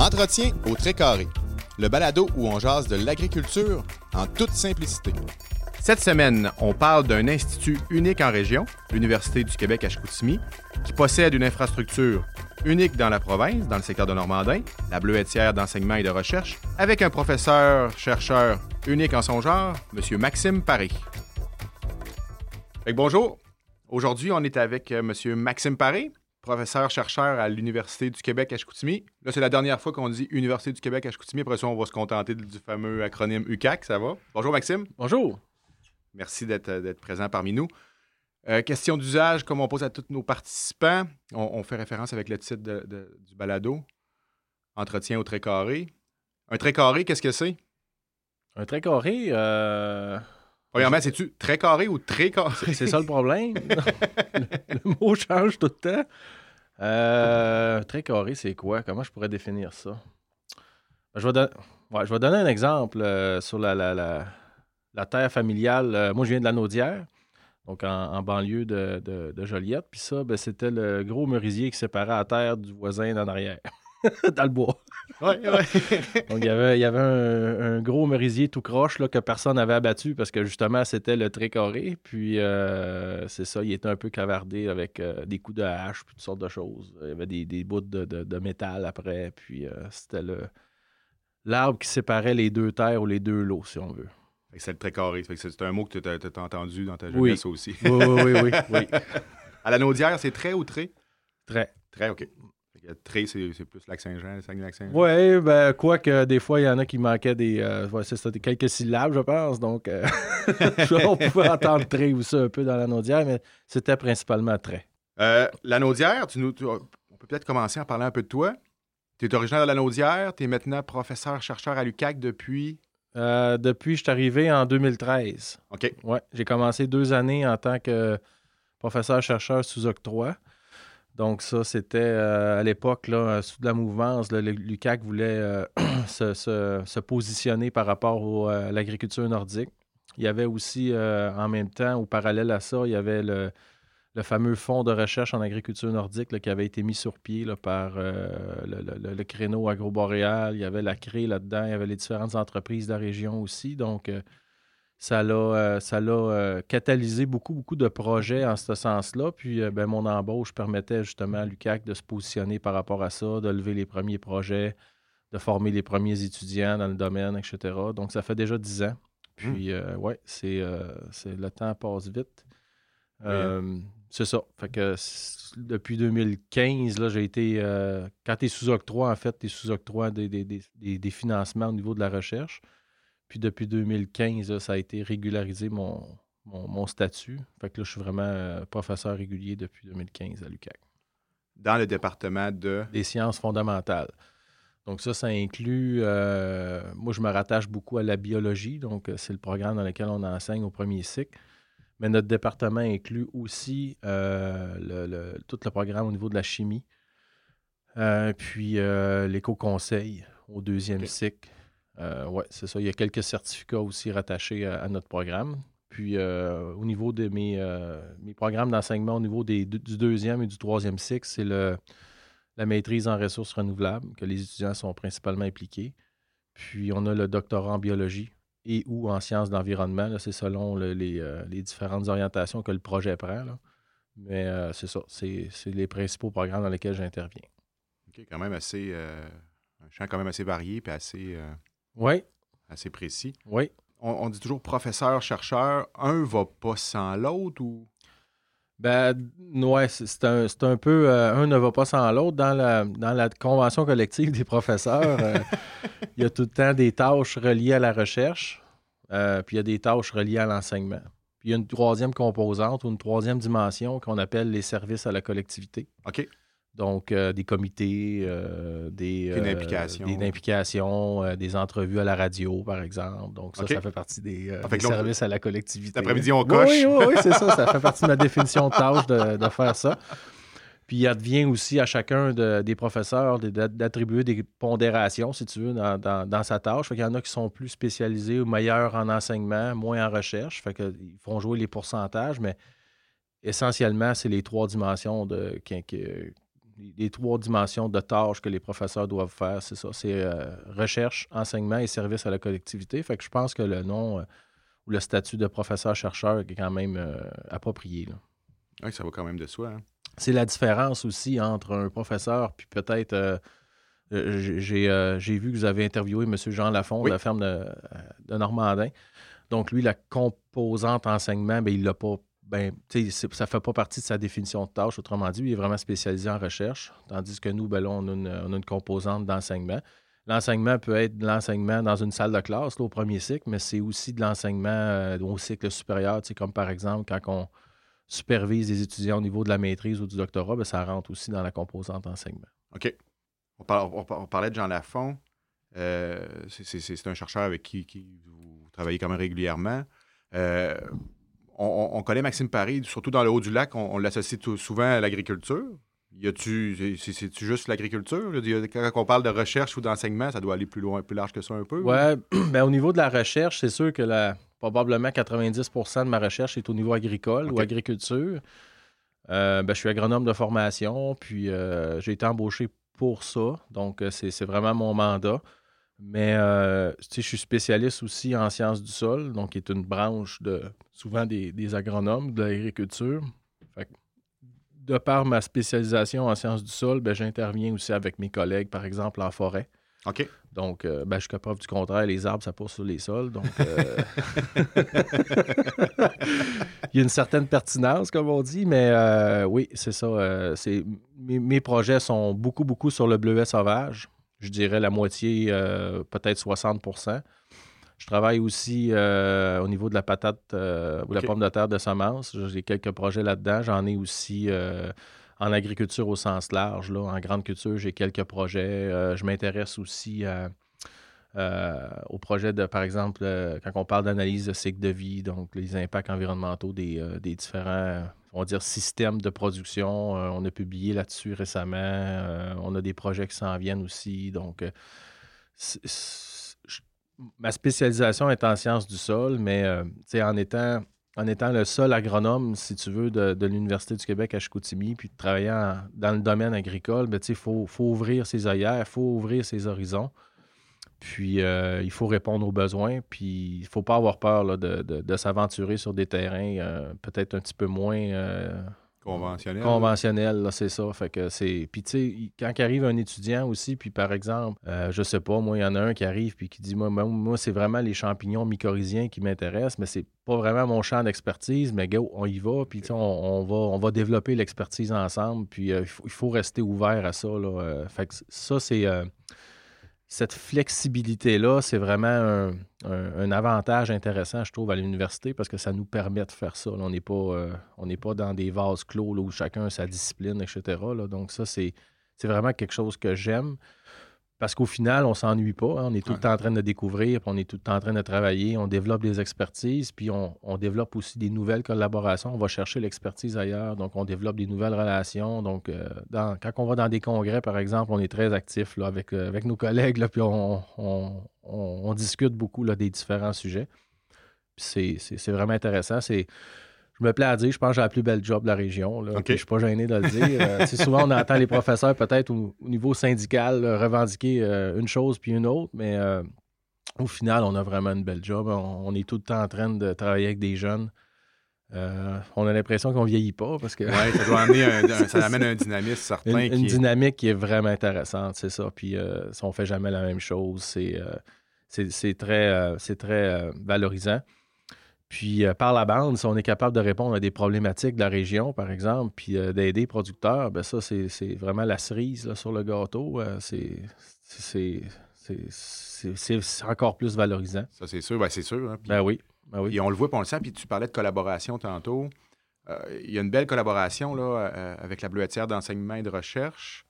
Entretien au très. Le balado où on jase de l'agriculture en toute simplicité. Cette semaine, on parle d'un institut unique en région, l'Université du Québec à Chicoutimi, qui possède une infrastructure unique dans la province, dans le secteur de Normandin, la bleuetière d'enseignement et de recherche, avec un professeur-chercheur unique en son genre, M. Maxime Paré. Bonjour. Aujourd'hui, on est avec euh, M. Maxime Paré, professeur-chercheur à l'Université du Québec à Chicoutimi. Là, c'est la dernière fois qu'on dit Université du Québec à Chicoutimi. Après ça, on va se contenter du fameux acronyme UCAC. Ça va? Bonjour, Maxime. Bonjour. Merci d'être d'être présent parmi nous. Euh, question d'usage, comme on pose à tous nos participants, on, on fait référence avec le titre de- de- du balado, Entretien au trait carré. Un trait carré, qu'est-ce que c'est? Un trait carré, euh, Premièrement, c'est-tu très carré ou très carré? c'est ça le problème. le, le mot change tout le temps. Euh, trait carré, c'est quoi? Comment je pourrais définir ça? Je vais, don- ouais, je vais donner un exemple euh, sur la, la, la- la terre familiale. Euh, moi, je viens de la Naudière, donc en, en banlieue de, de- de Joliette. Puis ça, ben, c'était le gros merisier qui séparait la terre du voisin en arrière, dans le bois. Oui, oui. Donc, il y avait, il y avait un, un gros merisier tout croche là, que personne n'avait abattu parce que justement, c'était le trait carré. Puis, euh, c'est ça, il était un peu cavardé avec euh, des coups de hache, puis toutes sortes de choses. Il y avait des, des bouts de, de- de métal après. Puis, euh, c'était le l'arbre qui séparait les deux terres ou les deux lots, si on veut. C'est le très carré. C'est un mot que tu as, entendu dans ta Oui. jeunesse aussi. Oui, oui, oui, oui. oui. À la Naudière, c'est très ou très? Très. Très, OK. Très, c'est c'est plus Lac-Saint-Jean, Saguenay-Lac-Saint-Jean. Oui, ben, quoique des fois, il y en a qui manquaient des, euh, ouais, c'est ça, des quelques syllabes, je pense. Donc, euh, on pouvait entendre très ou ça un peu dans la naudière, mais c'était principalement très. Euh, la Naudière, tu nous, tu- on peut peut-être commencer en parlant un peu de toi. Tu es originaire de la Naudière, tu es maintenant professeur-chercheur à l'UCAC depuis? Euh, depuis, je suis arrivé en 2013. OK. Ouais, j'ai commencé deux années en tant que professeur-chercheur sous octroi. Donc, ça, c'était euh, à l'époque, là, sous la mouvance, le- l'UQAC voulait euh, se, positionner par rapport euh, à l'agriculture nordique. Il y avait aussi, euh, en même temps, au parallèle à ça, il y avait le, fameux fonds de recherche en agriculture nordique qui avait été mis sur pied par euh, le, le- créneau agroboréal. Il y avait la CRE là-dedans. Il y avait les différentes entreprises de la région aussi. Donc, euh, ça l'a euh, ça l'a, euh, catalysé beaucoup, beaucoup de projets en ce sens-là. Puis, euh, ben, mon embauche permettait justement à l'UCAC de se positionner par rapport à ça, de lever les premiers projets, de former les premiers étudiants dans le domaine, etc. Donc, ça fait déjà dix ans. Puis, euh, ouais, c'est, euh, c'est, le temps passe vite. Euh, c'est ça. Fait que depuis 2015, là, j'ai été. quand tu es sous octroi, en fait, tu es sous octroi des, des- des- des- des financements au niveau de la recherche. Puis depuis 2015, là, ça a été régularisé mon, mon, mon statut. Fait que là, je suis vraiment euh, professeur régulier depuis 2015 à l'UQAC. Dans le département de? Des sciences fondamentales. Donc ça, ça inclut, euh, moi je me rattache beaucoup à la biologie, donc euh, c'est le programme dans lequel on enseigne au premier cycle. Mais notre département inclut aussi euh, le- le- tout le programme au niveau de la chimie, Euh, puis l'éco-conseil au deuxième cycle. Euh, ouais, c'est ça. Il y a quelques certificats aussi rattachés à, notre programme. Puis euh, au niveau de mes, euh, mes programmes d'enseignement, au niveau des, du deuxième et du troisième cycle, c'est la maîtrise en ressources renouvelables, que les étudiants sont principalement impliqués. Puis on a le doctorat en biologie et ou en sciences d'environnement. là, C'est selon le- les, les différentes orientations que le projet prend. là. Mais c'est ça, c'est les principaux programmes dans lesquels j'interviens. OK, quand même assez. un champ quand même assez varié puis assez, Oui, assez précis. oui. On, on dit toujours professeur-chercheur. Un va pas sans l'autre ou? Ben, ouais, c'est un, peu. euh, un ne va pas sans l'autre. Dans la, dans la convention collective des professeurs, euh, il y a tout le temps des tâches reliées à la recherche, euh, puis il y a des tâches reliées à l'enseignement. Puis il y a une troisième composante ou une troisième dimension qu'on appelle les services à la collectivité. OK. Donc, euh, des comités, euh, des, Une euh, implication. des implications, des entrevues à la radio, par exemple. Donc, ça, ça fait partie des, Ah, fait des on- services à la collectivité. Cet après-midi, on coche. Oui, oui, oui, c'est ça. Ça fait partie de ma définition de tâche de, de faire ça. Puis, il advient aussi à chacun de- des professeurs d'attribuer des pondérations, si tu veux, dans, dans- dans sa tâche. Fait qu'il y en a qui sont plus spécialisés ou meilleurs en enseignement, moins en recherche. Fait qu'ils font jouer les pourcentages, mais essentiellement, c'est les trois dimensions de, qui, qui- les, trois dimensions de tâches que les professeurs doivent faire. C'est ça. C'est recherche, enseignement et service à la collectivité. Fait que je pense que le nom ou le statut de professeur-chercheur est quand même approprié. Oui, ça va quand même de soi. Hein. C'est la différence aussi entre un professeur puis peut-être j'ai vu que vous avez interviewé M. Jean Lafont de la ferme de, de Normandin. Donc, lui, la composante enseignement, ben, il l'a pas. Ben, ça ne fait pas partie de sa définition de tâche. Autrement dit, il est vraiment spécialisé en recherche. Tandis que nous, ben, là, on, a une, composante d'enseignement. L'enseignement peut être de l'enseignement dans une salle de classe au premier cycle, mais c'est aussi de l'enseignement euh, au cycle supérieur, comme par exemple quand on supervise les étudiants au niveau de la maîtrise ou du doctorat, ben, ça rentre aussi dans la composante enseignement. OK. On, parlait de Jean Lafont. Euh, c'est un chercheur avec qui, qui travailler quand même régulièrement. Euh, on, connaît Maxime Paris, surtout dans le haut du lac, on, l'associe souvent à l'agriculture. Y a-tu, c'est-tu juste l'agriculture? Quand on parle de recherche ou d'enseignement, ça doit aller plus loin, plus large que ça un peu? Oui, ben, au niveau de la recherche, c'est sûr que la, probablement 90% de ma recherche est au niveau agricole ou agriculture. Euh, ben, je suis agronome de formation, puis euh, j'ai été embauché pour ça. Donc, c'est vraiment mon mandat. Mais euh, je suis spécialiste aussi en sciences du sol, donc qui est une branche de souvent des, agronomes de l'agriculture. De par ma spécialisation en sciences du sol, ben, j'interviens aussi avec mes collègues, par exemple, en forêt. OK. Donc, euh, ben, jusqu'à preuve du contraire, les arbres, ça pousse sur les sols. Donc, euh, il y a une certaine pertinence, comme on dit, mais euh, oui, c'est ça. c'est... Mes, mes, projets sont beaucoup, beaucoup sur le bleuet sauvage je dirais la moitié, euh, peut-être 60% Je travaille aussi euh, au niveau de la patate euh, ou la pomme de terre de semence. J'ai quelques projets là-dedans. J'en ai aussi en agriculture au sens large. Là. En grande culture, j'ai quelques projets. je m'intéresse aussi au projet de, par exemple, quand on parle d'analyse de cycle de vie, donc les impacts environnementaux des, des différents on va dire, système de production. Euh, on a publié là-dessus récemment. Euh, on a des projets qui s'en viennent aussi. Donc, euh, ma spécialisation est en sciences du sol, mais en étant, en étant le seul agronome, si tu veux, de, l'Université du Québec à Chicoutimi, puis de travailler dans le domaine agricole, ben, il faut, faut, ouvrir ses œillères, il faut ouvrir ses horizons. Puis euh, il faut répondre aux besoins. Puis il ne faut pas avoir peur de, s'aventurer sur des terrains euh, peut-être un petit peu moins euh, conventionnels. Conventionnels, c'est ça. Fait que c'est. Puis tu sais, quand arrive un étudiant aussi, puis par exemple, je sais pas, moi, il y en a un qui arrive puis qui dit Moi, moi, c'est vraiment les champignons mycorhiziens qui m'intéressent, mais c'est pas vraiment mon champ d'expertise, mais go, on y va, puis on, on, va, on va développer l'expertise ensemble, puis il faut, rester ouvert à ça. Là. fait que ça, c'est cette flexibilité-là, c'est vraiment un, avantage intéressant, je trouve, à l'université parce que ça nous permet de faire ça. on n'est pas, euh, pas dans des vases clos où chacun a sa discipline, etc. Donc, ça, c'est vraiment quelque chose que j'aime. Parce qu'au final, on ne s'ennuie pas. Hein. On est tout le temps en train de découvrir, puis on est tout le temps en train de travailler. On développe des expertises, puis on, développe aussi des nouvelles collaborations. On va chercher l'expertise ailleurs, donc on développe des nouvelles relations. Donc, euh, quand on va dans des congrès, par exemple, on est très actif là, avec, euh, avec nos collègues, là, puis on, discute beaucoup là, des différents sujets. c'est vraiment intéressant. C'est je me plais à dire, je pense que j'ai la plus belle job de la région. Là, Je ne suis pas gêné de le dire. Euh, souvent, on entend les professeurs, peut-être au, niveau syndical, revendiquer euh, une chose puis une autre, mais euh, au final, on a vraiment une belle job. On, est tout le temps en train de travailler avec des jeunes. on a l'impression qu'on ne vieillit pas parce que. Oui, ça doit amener un, ça amène un dynamisme certain. Une, dynamique qui est vraiment intéressante, c'est ça. Puis si on ne fait jamais la même chose, c'est, c'est, très, c'est très valorisant. Puis euh, par la bande, si on est capable de répondre à des problématiques de la région, par exemple, puis euh, d'aider les producteurs, ben ça, c'est vraiment la cerise sur le gâteau. Euh, c'est encore plus valorisant. Ça, c'est sûr. Ben, c'est sûr. Hein, ben, oui. ben oui. Et on le voit, puis on le sent. Puis tu parlais de collaboration tantôt. Il y a une belle collaboration là, avec la bleuetière d'enseignement et de recherche.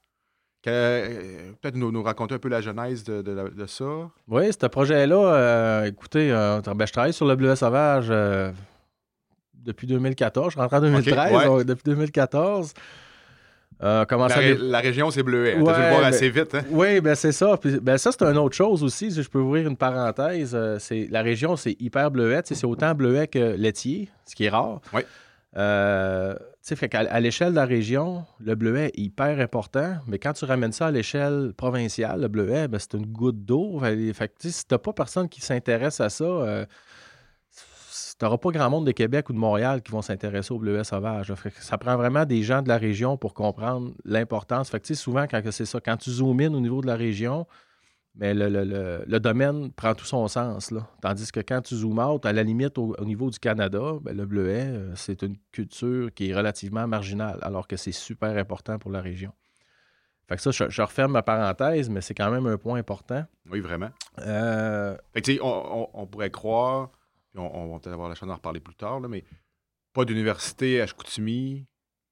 Euh, peut-être nous, raconter un peu la genèse de, ça. Oui, ce projet-là, euh, écoutez, euh, ben, je travaille sur le bleuet sauvage depuis 2014. Je rentre en 2013, depuis 2014. la, la, région, c'est bleuet. tu as dû le voir assez vite. Hein? Oui, ben c'est ça. ben ça, c'est une autre chose aussi. Si je peux ouvrir une parenthèse, c'est la région, c'est hyper bleuet. C'est autant bleuet que laitier, ce qui est rare. Oui. Euh, fait à l'échelle de la région, le bleuet est hyper important, mais quand tu ramènes ça à l'échelle provinciale, le bleuet, ben, c'est une goutte d'eau. Fait, si tu n'as pas personne qui s'intéresse à ça, euh, tu n'auras pas grand monde de Québec ou de Montréal qui vont s'intéresser au bleuet sauvage. ça prend vraiment des gens de la région pour comprendre l'importance. Fait souvent, quand c'est ça, quand tu zoomes au niveau de la région, mais le, domaine prend tout son sens. Là. Tandis que quand tu zoomes out, à la limite, au, niveau du Canada, ben, le bleuet, euh, c'est une culture qui est relativement marginale, alors que c'est super important pour la région. Fait que ça, je, referme ma parenthèse, mais c'est quand même un point important. Oui, vraiment. Euh... Fait que, on, on, pourrait croire, puis on, va peut-être avoir la chance d'en reparler plus tard, mais pas d'université à Chicoutimi,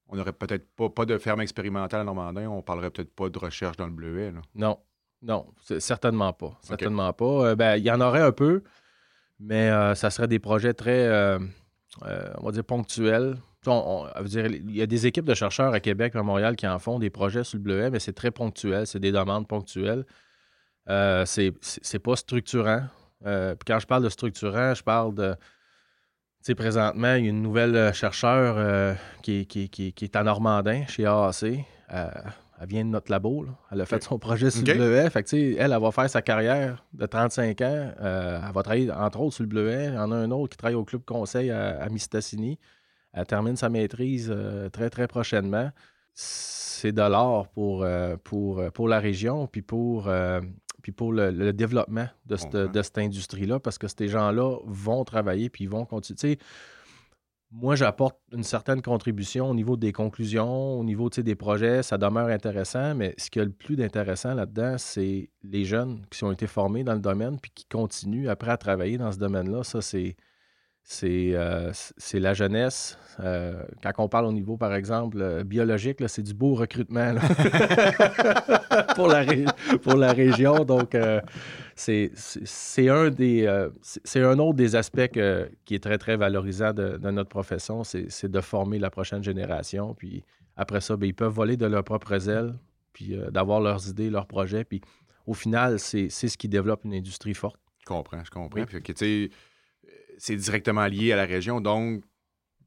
on n'aurait peut-être pas, pas de ferme expérimentale à Normandin, on parlerait peut-être pas de recherche dans le bleuet. Là. Non, non, certainement pas. Certainement pas. Euh, ben, il y en aurait un peu, mais euh, ça serait des projets très, euh, on va dire, ponctuels. il y a des équipes de chercheurs à Québec et à Montréal qui en font des projets sur le bleuet, mais c'est très ponctuel. C'est des demandes ponctuelles. c'est pas structurant. puis quand je parle de structurant, je parle de. Tu sais, présentement, il y a une nouvelle chercheure qui, qui, qui, est à Normandin, chez AAC elle vient de notre labo. Elle a fait son projet sur le bleuet. Fait elle, elle va faire sa carrière de 35 ans. Euh, elle va travailler, entre autres, sur le bleuet. Il y en a un autre qui travaille au club conseil à, à Mistassini. Elle termine sa maîtrise euh, très, très prochainement. C'est de l'or pour, euh, pour, pour la région, puis pour, puis pour le, développement de cette, de cette industrie-là, parce que ces gens-là vont travailler, puis ils vont continuer moi, j'apporte une certaine contribution au niveau des conclusions, au niveau des projets. Ça demeure intéressant, mais ce qui a le plus d'intéressant là-dedans, c'est les jeunes qui ont été formés dans le domaine puis qui continuent après à travailler dans ce domaine-là. Ça, c'est c'est euh, la jeunesse. Euh, quand on parle au niveau, par exemple, euh, biologique, c'est du beau recrutement pour, la pour la région. Donc, c'est un des c'est un autre des aspects qui est très, très valorisant de, notre profession, c'est de former la prochaine génération. Puis après ça, ben, ils peuvent voler de leurs propres ailes, puis d'avoir leurs idées, leurs projets. Puis au final, c'est ce qui développe une industrie forte. Je comprends, je comprends c'est directement lié à la région, donc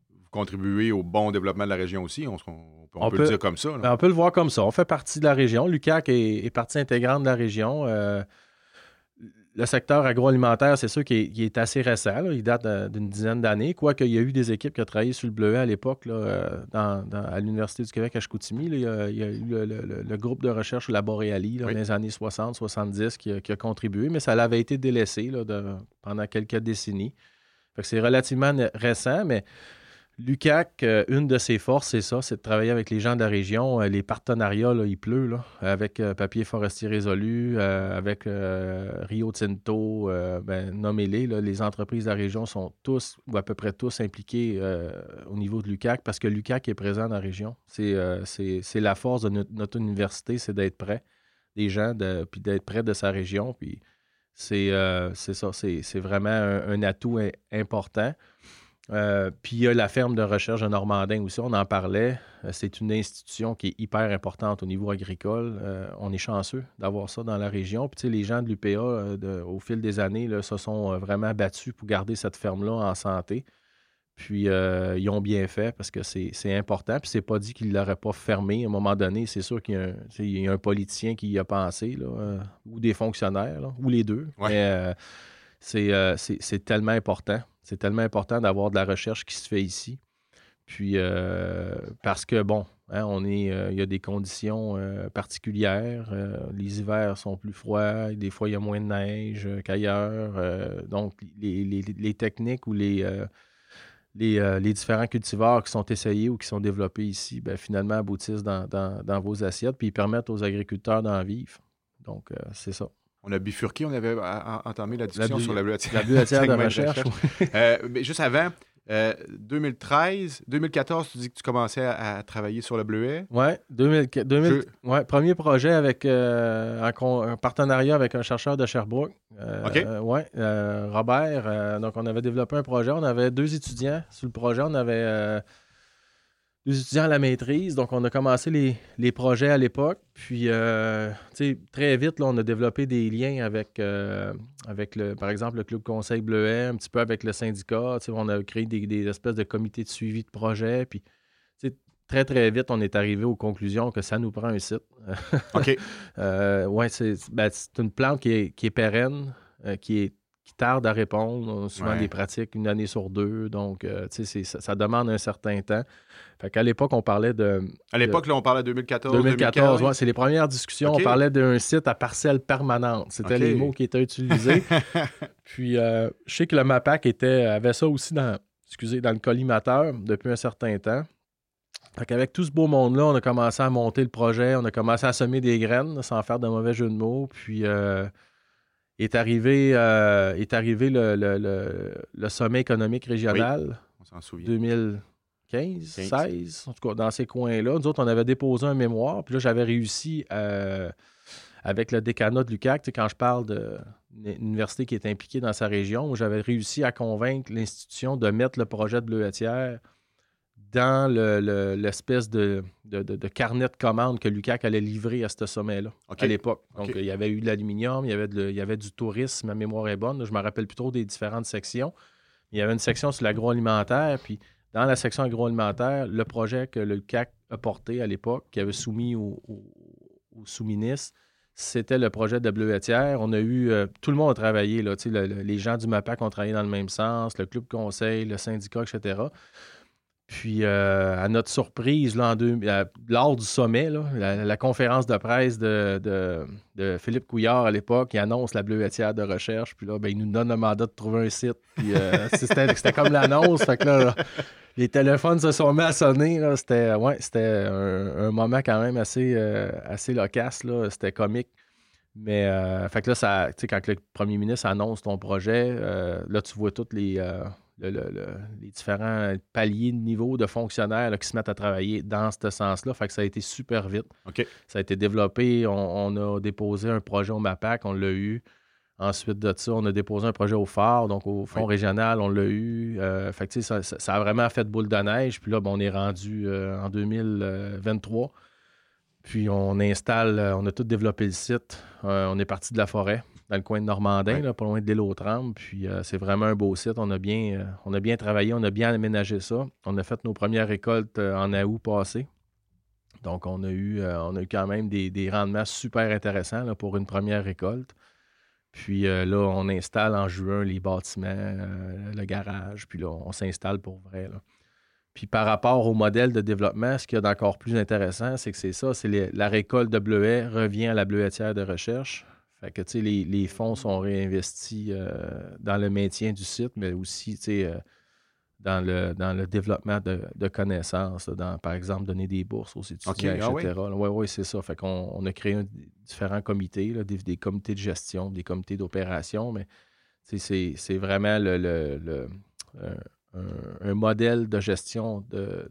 vous contribuez au bon développement de la région aussi. On, peut, le dire comme ça. Ben, on peut le voir comme ça. On fait partie de la région. L'UCAC est, partie intégrante de la région. Euh, le secteur agroalimentaire, c'est sûr qu'il est, assez récent. Il date d'une dizaine d'années. Quoique, il y a eu des équipes qui ont travaillé sur le bleuet à l'époque euh, à l'Université du Québec à Chicoutimi. il, y a, eu le, groupe de recherche La Boréalie dans les années 60-70 qui, a contribué, mais ça avait été délaissé pendant quelques décennies c'est relativement récent, mais Lucac, euh, une de ses forces, c'est ça, c'est de travailler avec les gens de la région. Euh, les partenariats, il pleut, avec euh, Papier Forestier Résolu, avec Rio Tinto, ben, nommez-les. les entreprises de la région sont tous, ou à peu près tous, impliquées au niveau de Lucac parce que Lucac est présent dans la région. C'est, la force de notre, université, c'est d'être près des gens, puis d'être près de sa région. Euh, c'est ça, c'est vraiment un, atout important. Euh, puis il y a la ferme de recherche de Normandin aussi, on en parlait. Euh, c'est une institution qui est hyper importante au niveau agricole. on est chanceux d'avoir ça dans la région. Puis les gens de l'UPA, au fil des années, se sont vraiment battus pour garder cette ferme-là en santé. Puis euh, ils ont bien fait parce que c'est important. Puis c'est pas dit qu'ils ne l'auraient pas fermé à un moment donné. C'est sûr qu'il y, a un politicien qui y a pensé, là, euh, ou des fonctionnaires, ou les deux. Mais euh, c'est tellement important. C'est tellement important d'avoir de la recherche qui se fait ici. Puis parce que bon, hein, on est, il y a des conditions particulières. les hivers sont plus froids. Des fois, il y a moins de neige qu'ailleurs. donc, les, les, techniques ou les euh, les, différents cultivars qui sont essayés ou qui sont développés ici, ben, finalement aboutissent dans, vos assiettes, puis ils permettent aux agriculteurs d'en vivre. Donc, euh, c'est ça. On a bifurqué, on avait entamé la discussion sur la buatière. La buatière de recherche. Euh, mais juste avant, 2013, euh, 2014, tu dis que tu commençais à, travailler sur le bleuet? Oui, 2000, ouais, premier projet avec euh, un, partenariat avec un chercheur de Sherbrooke. Euh, OK. oui, Robert. donc, on avait développé un projet. On avait deux étudiants sur le projet. On avait des étudiants à la maîtrise. Donc, on a commencé les, projets à l'époque. Puis, très vite, là, on a développé des liens avec, avec le, par exemple, le Club Conseil Bleuet, un petit peu avec le syndicat. On a créé des, des, espèces de comités de suivi de projet. Puis, très, très vite, on est arrivé aux conclusions que ça nous prend un site. OK. euh, oui, ben, c'est une plante qui est, qui est pérenne, euh, qui, est, qui tarde à répondre. souvent des pratiques une année sur deux. Donc, euh, ça, ça, demande un certain temps. Fait qu'à l'époque, on parlait de. À l'époque, là, on parlait de 2014. 2014, oui. C'est les premières discussions. On parlait d'un site à parcelle permanente. C'était les mots qui étaient utilisés. Puis, euh, je sais que le MAPAC était, avait ça aussi dans, excusez, dans le collimateur depuis un certain temps. Avec tout ce beau monde-là, on a commencé à monter le projet, on a commencé à semer des graines sans faire de mauvais jeu de mots. Puis euh, est arrivé, euh, est arrivé le, sommet économique régional? on s'en souvient. 2015, 16, en tout cas dans ces coins-là. Nous autres, on avait déposé un mémoire. Puis là, j'avais réussi euh, avec le décanat de l'UQAC, quand je parle d'une université qui est impliquée dans sa région, j'avais réussi à convaincre l'institution de mettre le projet de bleuetière dans l'espèce de, carnet de commandes que Lucac allait livrer à ce sommet-là à l'époque. Donc, il y avait eu de l'aluminium, il, y avait il y avait du tourisme, ma mémoire est bonne. je me rappelle plus trop des différentes sections. Il y avait une section sur l'agroalimentaire, puis dans la section agroalimentaire, le projet que le CAC a porté à l'époque, qui avait soumis au, sous-ministre, c'était le projet de bleuetière. On a eu, euh, tout le monde a travaillé, là, les gens du MAPAC ont travaillé dans le même sens, le club conseil, le syndicat, etc. Puis, euh, à notre surprise, là, euh, lors du sommet, la, conférence de presse de, Philippe Couillard à l'époque, il annonce la bleuetière de recherche. Puis là, ben, il nous donne le mandat de trouver un site. Puis, euh, c'était, comme l'annonce. Fait que là, les téléphones se sont mis à sonner. C'était, ouais, c'était un, moment quand même assez, assez loquace. C'était comique. Mais, fait que là, ça, quand le premier ministre annonce ton projet, là, tu vois toutes les les différents paliers de niveau de fonctionnaires qui se mettent à travailler dans ce sens-là. Fait que ça a été super vite. Ça a été développé. On, a déposé un projet au MAPAC, on l'a eu. Ensuite de ça, on a déposé un projet au phare, donc au Fonds régional, on l'a eu. Euh, fait que, ça, ça, a vraiment fait boule de neige. Puis là, on est rendu euh, en 2023. Puis on installe, on a tout développé le site. Euh, on est parti de la forêt dans le coin de Normandin, pas loin de l'île aux Puis euh, c'est vraiment un beau site. On a, bien, euh, on a bien travaillé, on a bien aménagé ça. On a fait nos premières récoltes euh, en août passé. Donc, on a eu, on a eu quand même des, rendements super intéressants pour une première récolte. Puis là, on installe en juin les bâtiments, le garage. Puis là, on s'installe pour vrai. Puis par rapport au modèle de développement, ce qu'il y a d'encore plus intéressant, c'est que c'est ça, c'est la récolte de bleuets revient à la bleuetière de recherche. Fait que, les, les fonds sont réinvestis euh, dans le maintien du site, mais aussi, euh, dans, le, dans le développement de, connaissances, dans, par exemple, donner des bourses aux étudiants, etc. Oui, oui, c'est ça. Fait qu'on on a créé différents comités, des, comités de gestion, des comités d'opération, mais c'est vraiment le, le, euh, un, modèle de gestion de,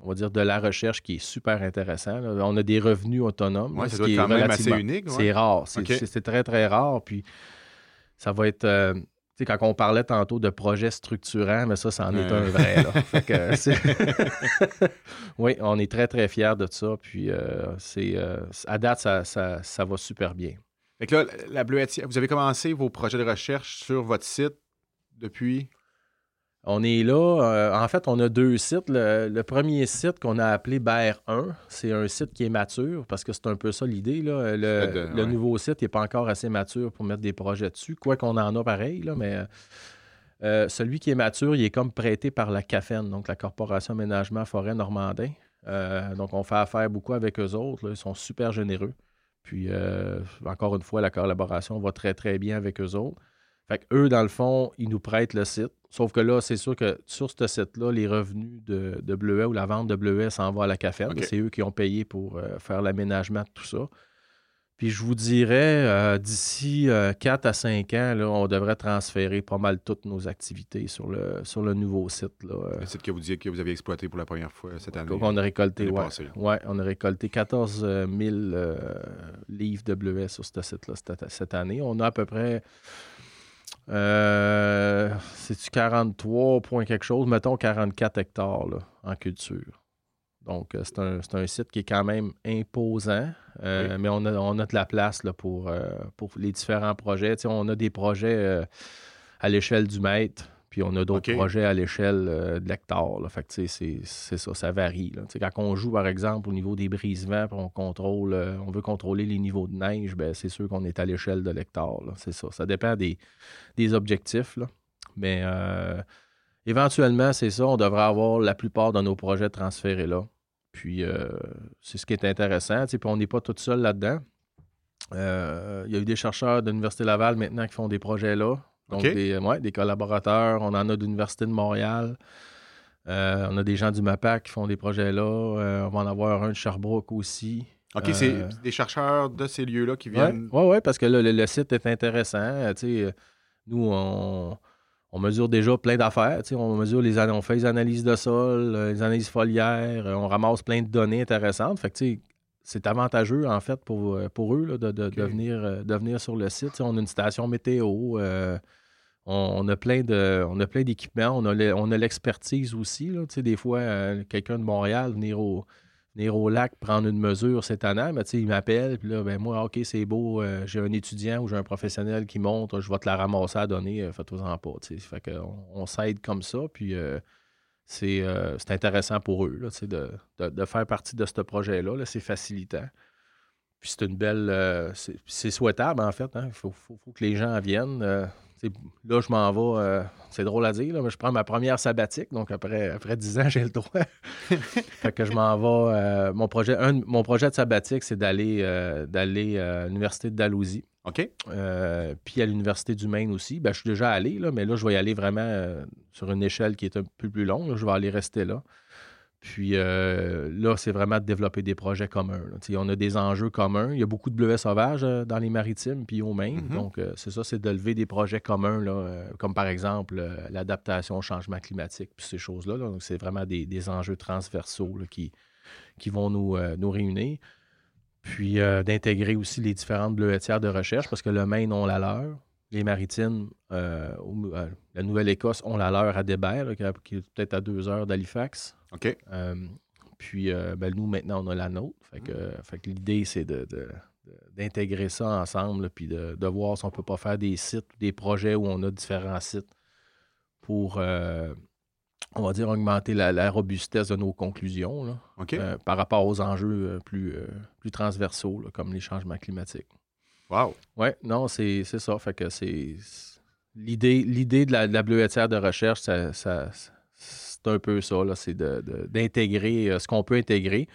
on va dire, de la recherche qui est super intéressant. On a des revenus autonomes. c'est quand même assez unique. C'est rare. C'est très, très rare. Puis ça va être. Euh, tu sais, quand on parlait tantôt de projets structurants, mais ça, ça en est un vrai. oui, on est très, très fiers de ça. Puis euh, c'est euh, à date, ça, ça, va super bien. Fait là, la bleuetière, vous avez commencé vos projets de recherche sur votre site depuis on est là. Euh, en fait, on a deux sites. Le, premier site qu'on a appelé BR 1, c'est un site qui est mature parce que c'est un peu ça l'idée. Le, nouveau site n'est pas encore assez mature pour mettre des projets dessus, quoi qu'on en a pareil, là, mais euh, celui qui est mature, il est comme prêté par la CAFEN, donc la Corporation Aménagement Forêt Normandin. Euh, donc, on fait affaire beaucoup avec eux autres. Ils sont super généreux. Puis, encore une fois, la collaboration va très, très bien avec eux autres. Fait eux, dans le fond, ils nous prêtent le site. Sauf que là, c'est sûr que sur ce site-là, les revenus de, de, Bleuet ou la vente de Bleuet s'en va à la café. C'est eux qui ont payé pour euh, faire l'aménagement de tout ça. Puis je vous dirais, euh, d'ici 4 euh, à 5 ans, là, on devrait transférer pas mal toutes nos activités sur le, sur le nouveau site. Là. Le site que vous disiez que vous avez exploité pour la première fois cette année. Donc on a récolté, ouais, on a récolté 14 000 livres de bleuet sur ce site-là cette, année. On a à peu près euh, C'est-tu 43 points quelque chose? Mettons 44 hectares là, en culture. Donc, euh, c'est un, site qui est quand même imposant, euh, mais on a, on a de la place là, pour, euh, pour les différents projets. on a des projets à l'échelle du mètre, puis on a d'autres projets à l'échelle de l'hectare. Fait que, c'est, ça, ça varie. Quand on joue, par exemple, au niveau des brise-vents, on contrôle, on veut contrôler les niveaux de neige, ben, c'est sûr qu'on est à l'échelle de l'hectare. C'est ça. Ça dépend des, des objectifs. Mais éventuellement, c'est ça, on devrait avoir la plupart de nos projets transférés là. Puis euh, c'est ce qui est intéressant. Puis on n'est pas tout seul là-dedans. Euh, il y a eu des chercheurs de l'Université Laval maintenant qui font des projets là. Donc, des, des, collaborateurs. On en a de l'Université de Montréal. Euh, on a des gens du MAPAC qui font des projets là. on va en avoir un de Sherbrooke aussi. OK, c'est des chercheurs de ces lieux-là qui viennent. Oui, ouais, parce que le, le, site est intéressant. nous, on, on mesure déjà plein d'affaires. On mesure les on fait les analyses de sol, euh, les analyses foliaires, euh, on ramasse plein de données intéressantes. Fait que c'est avantageux en fait pour, euh, pour eux de, de, venir, sur le site. on a une station météo. on, a plein de on a plein d'équipements. On a l'expertise aussi. Là, des fois, quelqu'un de Montréal venir au venir au lac prendre une mesure cette année, mais il m'appelle, puis là, ben moi, OK, c'est beau, euh, j'ai un étudiant ou j'ai un professionnel qui monte, je vais te la ramasser à donner, euh, fais-toi-en pas. Fait qu'on on, s'aide comme ça, puis euh, c'est intéressant pour eux de, de, faire partie de ce projet-là. c'est facilitant. Puis c'est une belle. c'est souhaitable, en fait. Hein. Il faut, faut, que les gens viennent là, je m'en vais, euh, c'est drôle à dire, mais je prends ma première sabbatique, donc après, après 10 ans, j'ai le droit. fait que je m'en vais. Euh, mon, projet, mon projet de sabbatique, c'est d'aller euh, d'aller à l'Université de Dalhousie. OK. puis à l'Université du Maine aussi. Ben, je suis déjà allé, là, mais là, je vais y aller vraiment sur une échelle qui est un peu plus longue. je vais aller rester là. Puis euh, là, c'est vraiment de développer des projets communs. On a des enjeux communs. Il y a beaucoup de bleuets sauvages euh, dans les maritimes puis au Maine. Mm-hmm. Donc, euh, c'est ça, c'est de lever des projets communs, comme par exemple l'adaptation au changement climatique, puis ces choses-là. Donc, c'est vraiment des, enjeux transversaux qui, qui vont nous, nous réunir. Puis d'intégrer aussi les différentes bleuetières de recherche, parce que le Maine ont la leur. Les maritimes, la Nouvelle-Écosse ont la leur à Débert, qui est peut-être à deux heures d'Halifax. OK. Euh, puis, euh, ben, nous, maintenant, on a la nôtre. Fait que, que l'idée, c'est de, d'intégrer ça ensemble, puis de, voir si on ne peut pas faire des sites, des projets où on a différents sites pour, euh, on va dire, augmenter la, robustesse de nos conclusions là, par rapport aux enjeux plus, plus transversaux, comme les changements climatiques. Wow! Oui, non, c'est, ça. Fait que c'est. L'idée, de la, de la bleuetière de recherche, ça, ça, c'est un peu ça, c'est d'intégrer euh, ce qu'on peut intégrer,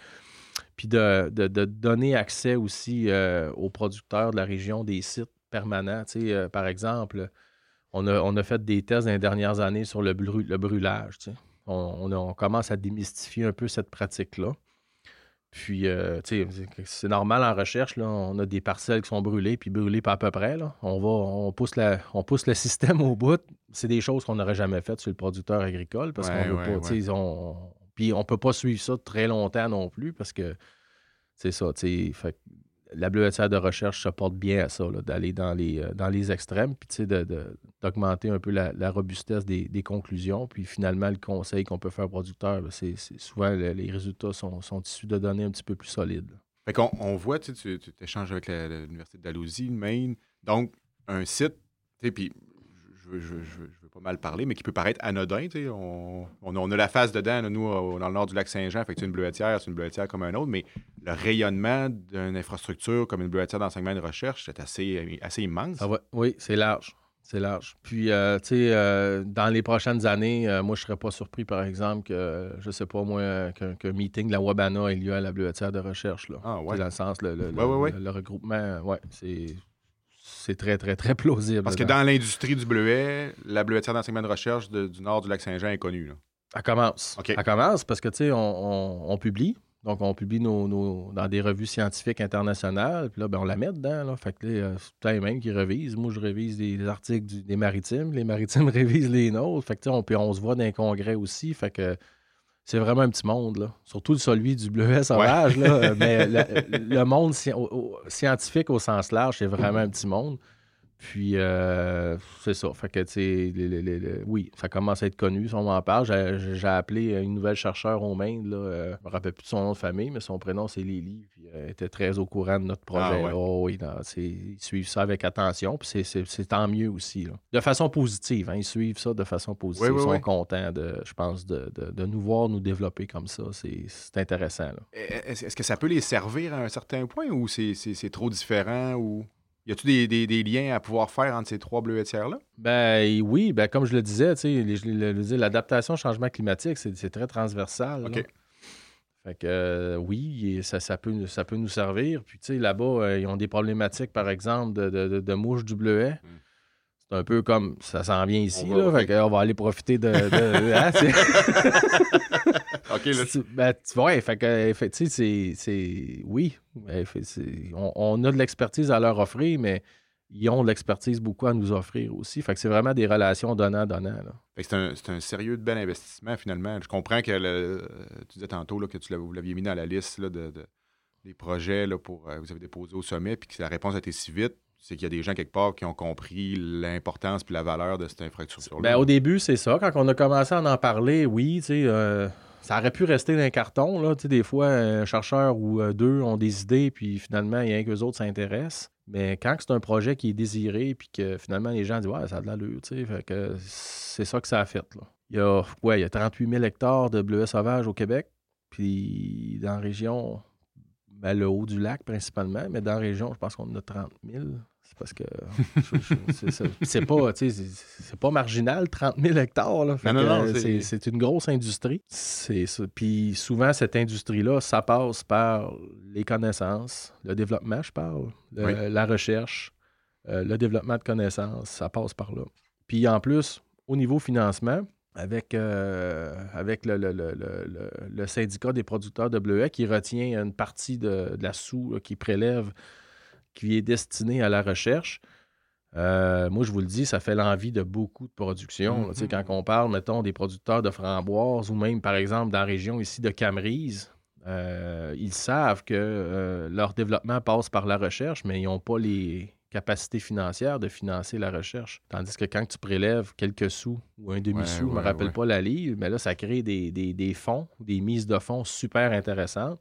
puis de, donner accès aussi euh, aux producteurs de la région des sites permanents. Euh, par exemple, on a, on a, fait des tests dans les dernières années sur le, le brûlage. On, on, commence à démystifier un peu cette pratique-là. Puis, euh, c'est normal en recherche, là, on a des parcelles qui sont brûlées, puis brûlées pas à peu près. Là. On, va, on, pousse la, on pousse le système au bout. C'est des choses qu'on n'aurait jamais faites sur le producteur agricole parce qu'on veut pas, on, puis on peut pas suivre ça très longtemps non plus parce que c'est ça, tu sais la bleuetière de recherche se porte bien à ça, d'aller dans les, euh, dans les extrêmes, puis d'augmenter un peu la, robustesse des, conclusions. Puis finalement, le conseil qu'on peut faire au producteur, ben, c'est souvent les résultats sont, issus de données un petit peu plus solides. Fait qu'on on voit, tu, tu échanges avec l'Université de Dalhousie, Maine, donc un site, puis je, veux pas mal parler, mais qui peut paraître anodin. On, on, a la face dedans, nous, dans le nord du lac Saint-Jean, fait que une bleuetière, c'est une bleuetière comme un autre, mais le rayonnement d'une infrastructure comme une bleuetière d'enseignement et de recherche, c'est assez, assez immense. Ah oui, c'est large. C'est large. Puis, euh, tu sais, euh, dans les prochaines années, euh, moi, je ne serais pas surpris, par exemple, que, je sais pas, moi, qu'un meeting de la Wabana ait lieu à la bleuetière de recherche. Là. Ah, ouais. Dans le sens, le, le, le regroupement, ouais, c'est c'est très, très, très plausible. Parce que dans l'industrie du bleuet, la bleuetière d'enseignement de recherche du nord du lac Saint-Jean est connue. Là. Elle commence. Elle commence parce que, tu sais, on, publie. Donc, on publie nos, dans des revues scientifiques internationales. Puis là, ben, on la met dedans. Là. Fait que là, c'est les mêmes qui révisent. Moi, je révise des, articles des maritimes. Les maritimes révisent les nôtres. Fait que, on, puis on se voit dans un congrès aussi. Fait que c'est vraiment un petit monde, là. surtout celui du bleuet sauvage. Là, mais le, monde scientifique au sens large, c'est vraiment un petit monde. Puis, euh, c'est ça. Fait que, tu sais, oui, ça commence à être connu, si on m'en parle. J'ai appelé une nouvelle chercheure au Maine, là. Euh, je me rappelle plus de son nom de famille, mais son prénom, c'est Lily. Puis, elle était très au courant de notre projet. Ah, oh, oui, ils suivent ça avec attention. Puis, c'est tant mieux aussi, De façon positive, hein, Ils suivent ça de façon positive. ils sont contents, de, je pense, de, de, nous voir nous développer comme ça. C'est intéressant, Est-ce que ça peut les servir à un certain point ou c'est trop différent ou... Y a-t-il des, des, liens à pouvoir faire entre ces trois bleuetières-là? Ben oui, ben comme je le disais, l'adaptation au changement climatique, c'est très transversal. OK. Fait que euh, oui, ça, ça, peut, ça peut nous servir. Puis tu sais, là-bas, euh, ils ont des problématiques, par exemple, de, de, de mouches du bleuet. Hmm un peu comme ça s'en vient ici. On, là, fait on va aller profiter de. Hein, OK, là. Ben, tu vois, fait que, c'est, c'est. Oui, on, on, a de l'expertise à leur offrir, mais ils ont de l'expertise beaucoup à nous offrir aussi. Fait que c'est vraiment des relations donnant-donnant. C'est un, un, sérieux de bel investissement, finalement. Je comprends que le, tu disais tantôt là, que tu vous l'aviez mis dans la liste là, de, des projets là, pour, euh, vous avez déposé au sommet, puis que la réponse a été si vite c'est qu'il y a des gens quelque part qui ont compris l'importance et la valeur de cette infrastructure-là. Ben, au début, c'est ça. Quand on a commencé à en parler, oui, euh, ça aurait pu rester dans carton. Là, des fois, un chercheur ou euh, deux ont des idées, puis finalement, il y a un qu'eux autres s'intéressent. Mais quand c'est un projet qui est désiré, puis que finalement, les gens disent Ouais, ça a de l'allure, que c'est ça que ça a fait. Là. Il, y a, ouais, il y a 38 000 hectares de bleuets sauvages au Québec, puis dans la région, ben, le haut du lac principalement, mais dans la région, je pense qu'on en a 30 000 parce que c'est pas, pas marginal, 30 000 hectares. c'est une grosse industrie. Puis souvent, cette industrie-là, ça passe par les connaissances, le développement, je parle, la recherche, euh, le développement de connaissances, ça passe par là. Puis en plus, au niveau financement, avec, euh, avec le, le, syndicat des producteurs de bleuets qui retient une partie de, la sous, qui prélève qui est destiné à la recherche. Euh, moi, je vous le dis, ça fait l'envie de beaucoup de productions. Mm-hmm. Quand on parle, mettons, des producteurs de framboises ou même, par exemple, dans la région ici de Camerise, euh, ils savent que euh, leur développement passe par la recherche, mais ils n'ont pas les capacités financières de financer la recherche. Tandis que quand tu prélèves quelques sous ou un demi-sou, je ne me rappelle pas la livre, mais là, ça crée des, des fonds, des mises de fonds super intéressantes.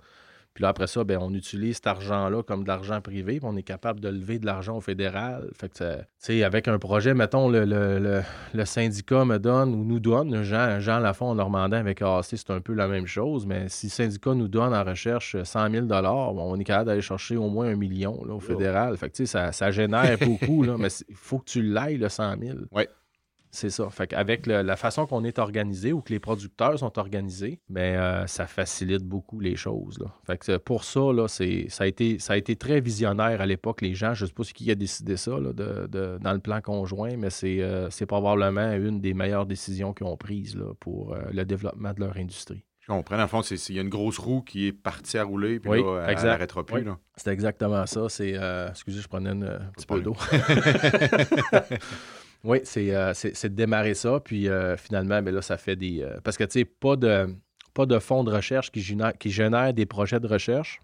Puis là, après ça, ben, on utilise cet argent-là comme de l'argent privé, puis on est capable de lever de l'argent au fédéral. Fait que, tu sais, avec un projet, mettons, le, le, syndicat me donne ou nous donne, Jean, Jean Lafont Normandin avec AAC, c'est un peu la même chose, mais si le syndicat nous donne en recherche 100 000 on est capable d'aller chercher au moins un million là, au fédéral. Fait que, tu sais, ça, ça génère beaucoup, là, mais il faut que tu l'ailles, le 100 000. Oui. C'est ça. Fait avec la façon qu'on est organisé ou que les producteurs sont organisés, mais ben, euh, ça facilite beaucoup les choses. Là. Fait que pour ça, là, ça, a été, ça a été très visionnaire à l'époque, les gens. Je ne sais pas qui a décidé ça dans le plan conjoint, mais euh, c'est probablement une des meilleures décisions qu'ils ont prises pour euh, le développement de leur industrie. Je comprends. Dans le fond, il y a une grosse roue qui est partie à rouler, puis là, elle n'arrêtera plus. C'est exactement ça. C'est, excusez, je prenais un petit peu d'eau. Oui, euh, c'est de démarrer ça. Puis euh, finalement, mais ben là, ça fait des. Euh, parce que, tu sais, pas de, pas de fonds de recherche qui génèrent, qui des projets de recherche.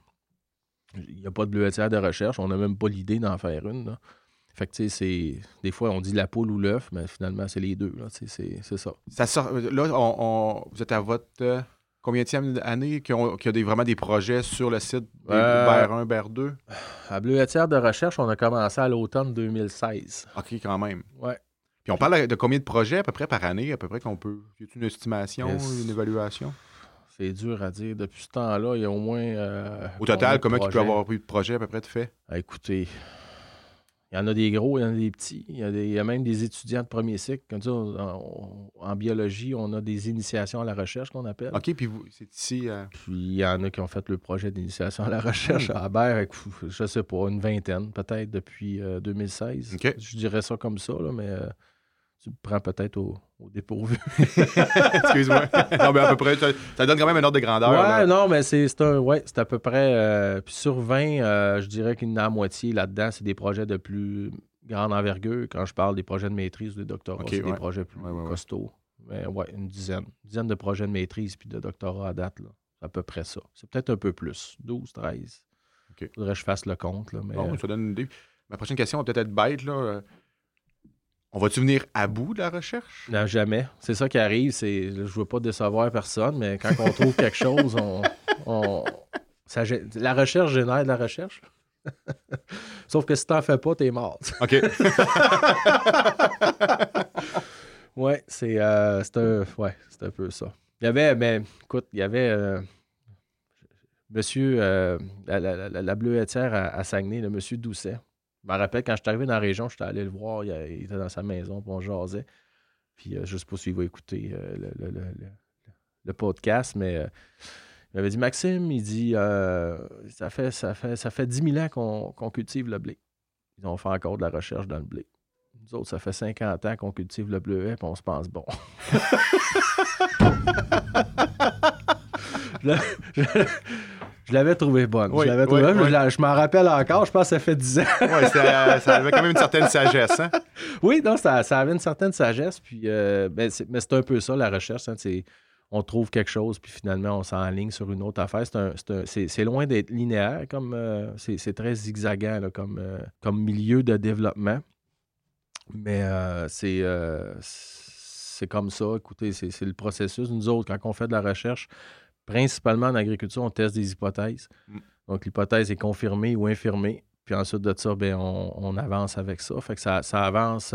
Il n'y a pas de bleuetière de recherche. On n'a même pas l'idée d'en faire une. Fait que, tu sais, c'est. Des fois, on dit la poule ou l'œuf, mais finalement, c'est les deux. C'est ça. ça sort, là, on, vous êtes à votre. Combien de année qu'il y a des, vraiment des projets sur le site des BER 1, BER 2? À Bleuetière de recherche, on a commencé à l'automne 2016. OK, quand même. Ouais. Puis on parle de combien de projets à peu près par année, à peu près qu'on peut? Y a une estimation, une évaluation? C'est dur à dire. Depuis ce temps-là, il y a au moins. Euh, au total, comment il peut avoir eu de projets à peu près de fait? Ah, écoutez, il y en a des gros, il y en a des petits. Il y a, même des étudiants de premier cycle. Comme ça, en, biologie, on a des initiations à la recherche qu'on appelle. OK, puis c'est ici. Euh, puis il y en a qui ont fait le projet d'initiation à la recherche à Albert, je sais pas, une vingtaine peut-être depuis 2016. Euh, je dirais ça comme ça, là, mais tu me prends peut-être au, dépourvu. Excuse-moi. non, mais à peu près, ça, donne quand même un ordre de grandeur. Ouais, non, mais c'est un, ouais, à peu près. Euh, puis sur 20, euh, je dirais qu'il y en a à moitié là-dedans, c'est des projets de plus grande envergure. Quand je parle des projets de maîtrise ou de doctorat, c'est des projets plus costauds. Mais ouais, une dizaine. Une dizaine de projets de maîtrise puis de doctorat à date. Là. C'est à peu près ça. C'est peut-être un peu plus. 12, 13. Il faudrait que je fasse le compte. Là, mais... Bon, ça donne une idée. Ma prochaine question va peut-être être bête. Là On va-tu venir à bout de la recherche? Non, jamais. C'est ça qui arrive. C'est, je veux pas décevoir personne, mais quand on trouve quelque chose, on, la recherche génère de la recherche. Sauf que si t'en fais pas, t'es mort. OK. ouais, c'est, euh, un, ouais, c'est un peu ça. Il y avait, ben, écoute, il y avait euh, monsieur, euh, la, la, la, bleuetière à, à, Saguenay, le monsieur Doucet. Je me rappelle, quand je suis arrivé dans la région, j'étais allé le voir, il, était dans sa maison, puis on jasait. Puis je ne sais pas s'il va écouter le, le, podcast, mais il m'avait dit Maxime, il dit ça, fait, ça, fait, ça fait 10 000 ans qu'on cultive le blé. Ils ont fait encore de la recherche dans le blé. Nous autres, ça fait 50 ans qu'on cultive le bleuet, puis on se pense bon. je, l'avais trouvé bonne. je l'avais trouvé Je, m'en rappelle encore. Je pense que ça fait 10 ans. oui, ça, avait quand même une certaine sagesse. Hein? Oui, non, ça, ça, avait une certaine sagesse. Puis, euh, ben, mais c'est un peu ça, la recherche. Hein, on trouve quelque chose, puis finalement, on s'enligne sur une autre affaire. C'est loin d'être linéaire, comme euh, c'est très zigzagant comme, euh, comme milieu de développement. Mais euh, c'est comme ça. Écoutez, c'est le processus. Nous autres, quand on fait de la recherche, principalement en agriculture, on teste des hypothèses. Mm. Donc, l'hypothèse est confirmée ou infirmée. Puis ensuite de ça, ben, on, avance avec ça. Fait que ça, ça avance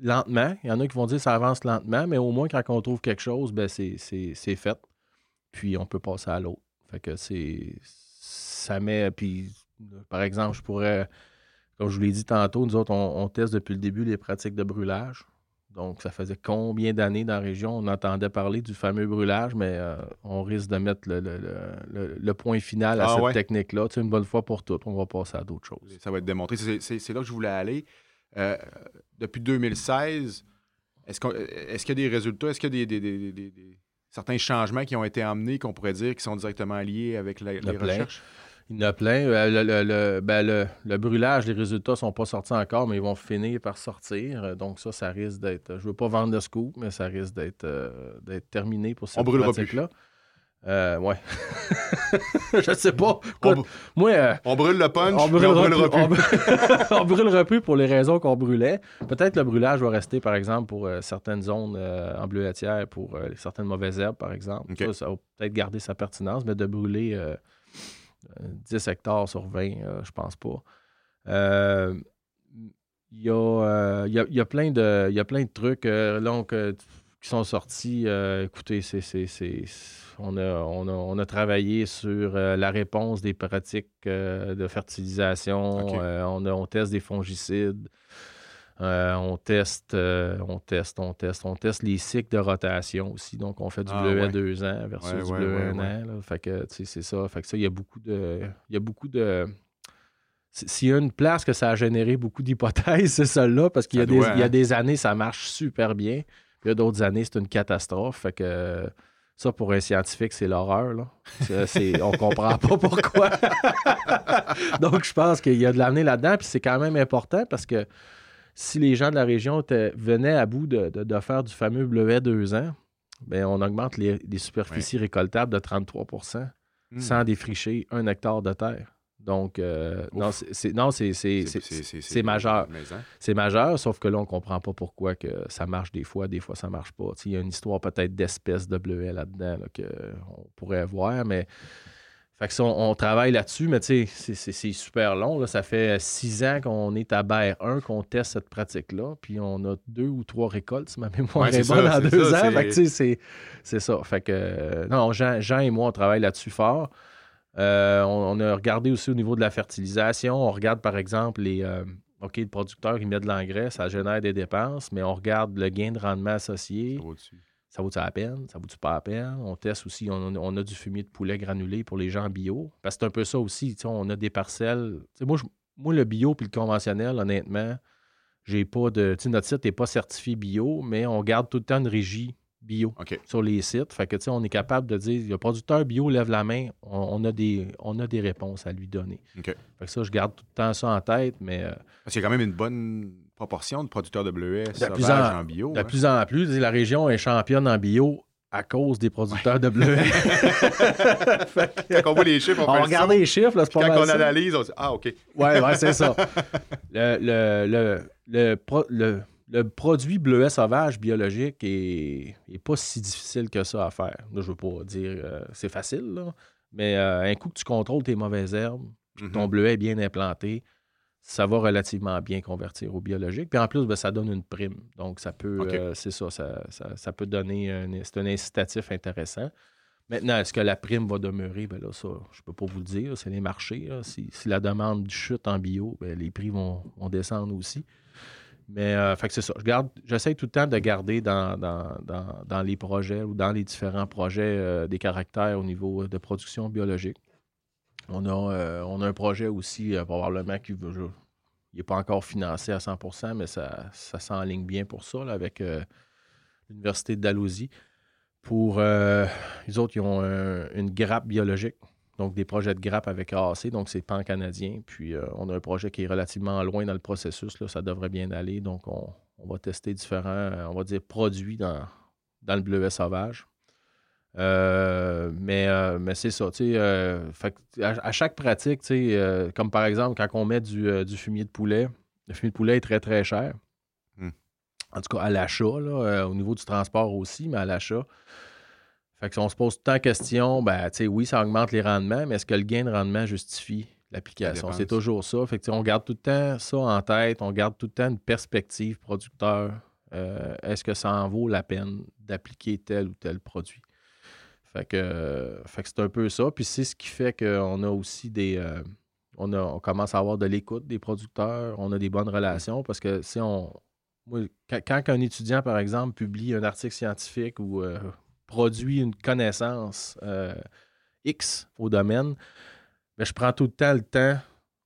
lentement. Il y en a qui vont dire que ça avance lentement, mais au moins quand on trouve quelque chose, ben c'est fait. Puis on peut passer à l'autre. Fait que c'est. Ça met. Puis, par exemple, je pourrais. Comme je vous l'ai dit tantôt, nous autres, on, teste depuis le début les pratiques de brûlage. Donc, ça faisait combien d'années dans la région? On entendait parler du fameux brûlage, mais euh, on risque de mettre le, point final à ah cette technique-là. Tu une bonne fois pour toutes, on va passer à d'autres choses. Ça va être démontré. C'est là que je voulais aller. Euh, depuis 2016, est-ce qu'il y a des résultats? Est-ce qu'il y a des, certains changements qui ont été amenés qu'on pourrait dire qui sont directement liés avec les recherches? Il y en a plein. Euh, ben, le, le, brûlage, les résultats ne sont pas sortis encore, mais ils vont finir par sortir. Donc ça, ça risque d'être... Je ne veux pas vendre de scoop, mais ça risque d'être euh, terminé pour cette pratique-là. Euh, ouais. je sais pas. on, moi, euh, on brûle le punch, on, brûle on brûlera plus. On, brûlera plus pour les raisons qu'on brûlait. Peut-être le brûlage va rester, par exemple, pour euh, certaines zones euh, en bleuetière, pour certaines mauvaises herbes, par exemple. Ça, va peut-être garder sa pertinence, mais de brûler 10 hectares sur 20, je pense pas. Il y, a, y, a, plein de, y a plein de trucs donc, qui sont sortis. écoutez, c'est on a, travaillé sur euh, la réponse des pratiques euh, de fertilisation. Euh, on, on, teste des fongicides. On teste, on teste, on teste, on teste les cycles de rotation aussi. Donc, on fait du ah, bleu à deux ans versus du bleu à un an. Fait que, c'est ça. Fait que ça, il y a beaucoup de. Il y a beaucoup de. S'il y a une place que ça a généré beaucoup d'hypothèses, c'est celle-là, parce qu'il y, y, a hein. des années, ça marche super bien. Puis il y a d'autres années, c'est une catastrophe. Fait que ça, pour un scientifique, c'est l'horreur. Là. on comprend pas pourquoi. Donc, je pense qu'il y a de l'amener là-dedans. Puis c'est quand même important parce que si les gens de la région venaient à bout de, faire du fameux bleuet deux ans, bien, on augmente les, superficies récoltables de 33% hmm. sans défricher un hectare de terre. Donc, euh, non, c'est majeur. C'est majeur, sauf que là, on ne comprend pas pourquoi que ça marche des fois, des fois ça ne marche pas. Il y a une histoire peut-être d'espèces de bleuets là-dedans qu'on pourrait voir, mais fait que on, travaille là-dessus, mais c'est super long. Là. Ça fait six ans qu'on est à BR 1, qu'on teste cette pratique-là, puis on a deux ou trois récoltes, si ma mémoire est bonne, en deux ans. c'est ça. Fait que, non, Jean, Jean et moi, on travaille là-dessus fort. Euh, on, a regardé aussi au niveau de la fertilisation. On regarde, par exemple, les. Euh, OK, le producteur, il met de l'engrais, ça génère des dépenses, mais on regarde le gain de rendement associé. Ça vaut-tu la peine? Ça vaut-tu pas la peine? On teste aussi, on, a du fumier de poulet granulé pour les gens bio. Parce que c'est un peu ça aussi. On a des parcelles. moi, moi, le bio puis le conventionnel, honnêtement, j'ai pas de. Notre site n'est pas certifié bio, mais on garde tout le temps une régie bio sur les sites. Fait que, on est capable de dire, le producteur bio lève la main, on, a, des, on a des réponses à lui donner. Fait que ça, je garde tout le temps ça en tête, mais... Euh, Parce qu'il y a quand même une bonne proportion de producteurs de bleuets sauvages en, bio. De hein. plus en plus, la région est championne en bio à cause des producteurs de bleuets. quand on voit les chiffres, on, on regarde les chiffres, là, pas Quand on analyse, on dit « Ah, OK. » Ouais, ouais, c'est ça. Le, le, le, le, produit bleuet sauvage biologique est, pas si difficile que ça à faire. Là, je veux pas dire euh, c'est facile, mais euh, un coup que tu contrôles tes mauvaises herbes, ton mm-hmm. bleuet est bien implanté, ça va relativement bien convertir au biologique. Puis en plus, ben, ça donne une prime. Donc, ça peut, euh, c'est ça, ça, peut donner un, c'est un incitatif intéressant. Maintenant, est-ce que la prime va demeurer? Ben là, ça, je ne peux pas vous le dire. C'est les marchés. Si, la demande chute en bio, ben, les prix vont, descendre aussi. Mais euh, fait c'est ça. Je garde, j'essaie tout le temps de garder dans, dans, les projets ou dans les différents projets euh, des caractères au niveau de production biologique. On a, euh, on a un projet aussi, probablement, qui n'est pas encore financé à 100% mais ça, ça s'enligne bien pour ça, avec l'Université de Dalhousie pour euh, les autres, ils ont une grappe biologique, donc des projets de grappe avec AAC, donc c'est pan-canadien. Puis euh, on a un projet qui est relativement loin dans le processus, là, ça devrait bien aller. Donc on, va tester différents, euh, on va dire, produits dans, dans le bleuet sauvage. Mais, mais c'est ça, tu sais, à, chaque pratique, sais, comme par exemple quand on met du, fumier de poulet, le fumier de poulet est très très cher. Hmm. En tout cas, à l'achat, au niveau du transport aussi, mais à l'achat. Fait que si on se pose tant de questions, ben, oui, ça augmente les rendements, mais est-ce que le gain de rendement justifie l'application? C'est toujours ça. Fait que, on garde tout le temps ça en tête, on garde tout le temps une perspective producteur. Euh, est-ce que ça en vaut la peine d'appliquer tel ou tel produit? Fait que, fait que c'est un peu ça. Puis c'est ce qui fait qu'on a aussi des. Euh, on, a, on commence à avoir de l'écoute des producteurs, on a des bonnes relations parce que si on. quand, un étudiant, par exemple, publie un article scientifique ou euh, produit une connaissance euh, X au domaine, mais je prends tout le temps le temps,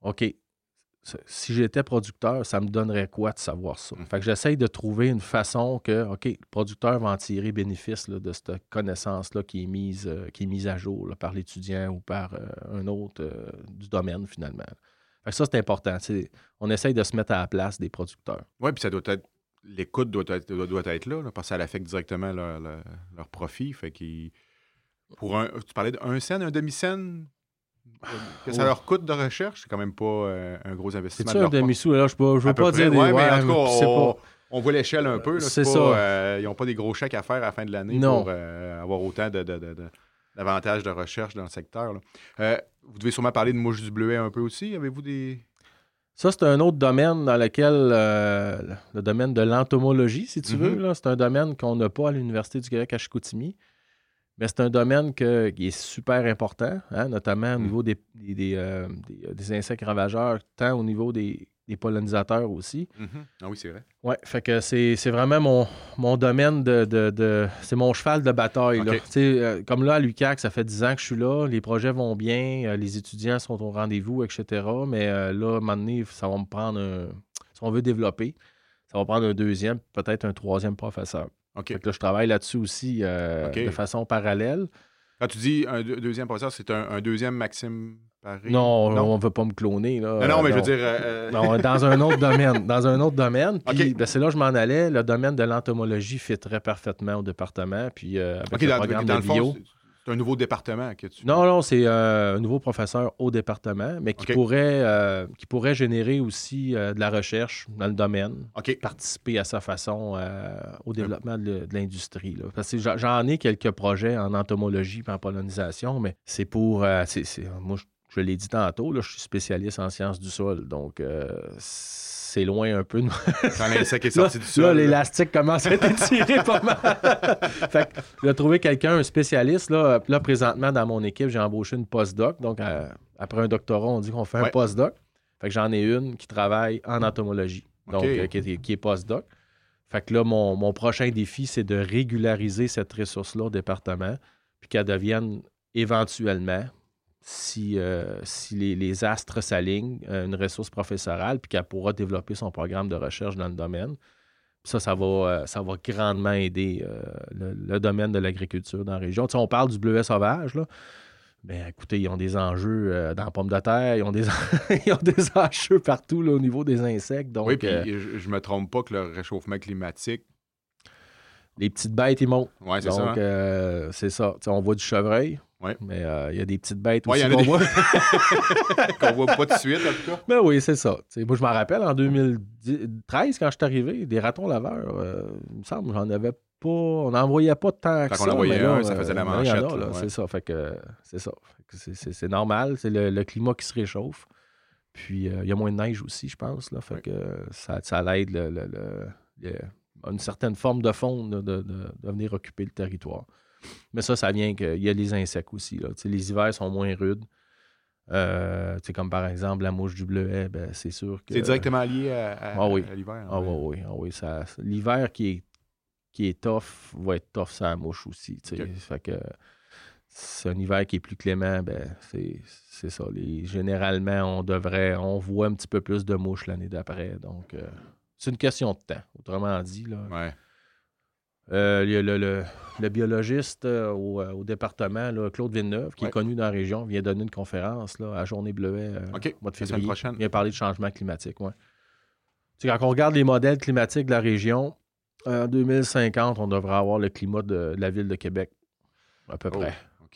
OK, si j'étais producteur, ça me donnerait quoi de savoir ça? Mmh. Fait que j'essaye de trouver une façon que, OK, le producteur va en tirer bénéfice de cette connaissance-là qui, est mise, euh, qui est mise à jour par l'étudiant ou par euh, un autre du domaine, finalement. Fait que ça, c'est important. On essaye de se mettre à la place des producteurs. Oui, puis ça doit être l'écoute doit être, doit, être là, parce que ça affecte directement leur, leur, profit. Fait pour un, tu parlais d'un scène, un demi-scène, que ça leur coûte de recherche, c'est quand même pas euh, un gros investissement. C'est un demi-sou, là, je ne veux pas dire des ouais, mais en tout cas, on, voit l'échelle un peu. C'est ça. Euh, ils n'ont pas des gros chèques à faire à la fin de l'année pour euh, avoir autant de, d'avantages de, recherche dans le secteur. vous devez sûrement parler de mouche du bleuet un peu aussi. Avez-vous des. Ça, c'est un autre domaine dans lequel, euh, le domaine de l'entomologie, si tu veux, mhm. c'est un domaine qu'on n'a pas à l'Université du Québec à Chicoutimi. Mais c'est un domaine qui est super important, hein, notamment au mhm. niveau des, euh, des, insectes ravageurs, tant au niveau des, des pollinisateurs aussi. Mhm. Ah oui, c'est vrai. Oui, fait que c'est, vraiment mon, mon domaine de, C'est mon cheval de bataille. Euh, comme là, à l'UCAC, ça fait 10 ans que je suis là, les projets vont bien, euh, les étudiants sont au rendez-vous, etc. Mais euh, là, à un moment donné, ça va me prendre un... Si on veut développer, ça va prendre un deuxième, peut-être un troisième professeur. OK. Fait que là, je travaille là-dessus aussi de façon parallèle. Quand tu dis un deuxième professeur, c'est un deuxième Maxime non, on ne veut pas me cloner. Là. Non, mais je veux dire. Euh, euh, dans un autre domaine. Dans un autre domaine. Puis ben, c'est là que je m'en allais. Le domaine de l'entomologie fit très parfaitement au département. Puis euh, avec le programme de bio. C'est un nouveau département que tu. Non, non, c'est un nouveau professeur au département, mais qui, pourrait, qui pourrait générer aussi de la recherche dans le domaine. Participer à sa façon au développement de, l'industrie. Parce que j'en ai quelques projets en entomologie et en pollinisation, mais c'est pour. c'est, moi, je je l'ai dit tantôt, là, je suis spécialiste en sciences du sol, donc euh, c'est loin un peu de Quand l'insecte est sorti du sol. Là, l'élastique commence à être étiré pas mal. fait que j'ai trouvé quelqu'un, un spécialiste. Là, là, présentement, dans mon équipe, j'ai embauché une postdoc. Donc, après un doctorat, on dit qu'on fait un postdoc. Fait que j'en ai une qui travaille en entomologie, donc euh, qui, est, qui, est, postdoc. Fait que là, mon, mon prochain défi, c'est de régulariser cette ressource-là au département, puis qu'elle devienne éventuellement, si, euh, si les, astres s'alignent, euh, une ressource professorale, puis qu'elle pourra développer son programme de recherche dans le domaine. ça, ça va, euh, ça va grandement aider le, domaine de l'agriculture dans la région. Tu on parle du bleuet sauvage, là. Ben, écoutez, ils ont des enjeux dans la pomme de terre, ils ont des, ont des enjeux partout au niveau des insectes. Donc, oui, puis je, ne me trompe pas que le réchauffement climatique. Les petites bêtes, ils montent. Oui, c'est ça. Donc, c'est ça. on voit du chevreuil, Ouais. Mais euh, il y a des petites bêtes Ouais, aussi qu'on des- voit. Qu'on voit pas tout de suite, en tout cas. Ben oui, c'est ça. Moi, je m'en rappelle, en 2013, quand je suis arrivé, des ratons laveurs, euh, il me semble, j'en avais pas. On n'en voyait pas tant que Quand on ça. en voyait un, ça faisait la euh, manchette, ouais. C'est ça. Fait que c'est ça. C'est- normal. C'est le, le climat qui se réchauffe. Puis euh, il y a moins de neige aussi, je pense. Là, fait Oui. que ça, ça l'aide le, une certaine forme de fond de, de- de- de venir occuper le territoire. Mais ça, ça vient qu'il y a les insectes aussi. Là. Les hivers sont moins rudes. Euh, comme par exemple la mouche du bleuet, ben, c'est sûr que. C'est directement lié à, à- Ah oui. à l'hiver. Ah oui, oui, ah oui. Ça, l'hiver qui est, qui est tough va être tough sur la mouche aussi. tu sais. Ok. Fait que c'est un hiver qui est plus clément, ben c'est, c'est ça. Les, généralement, on devrait, on voit un petit peu plus de mouches l'année d'après. Donc, euh, c'est une question de temps, autrement dit. Là. Ouais. Euh, il y a le, le- le biologiste euh, au, euh, au département, là, Claude Villeneuve, qui Ouais. est connu dans la région, vient donner une conférence là, à Journée Bleuet euh, au mois de février. prochaine. Il vient parler de changement climatique, ouais. Tu sais, quand on regarde les modèles climatiques de la région, en 2050, on devrait avoir le climat de, de la ville de Québec, à peu Oh, près,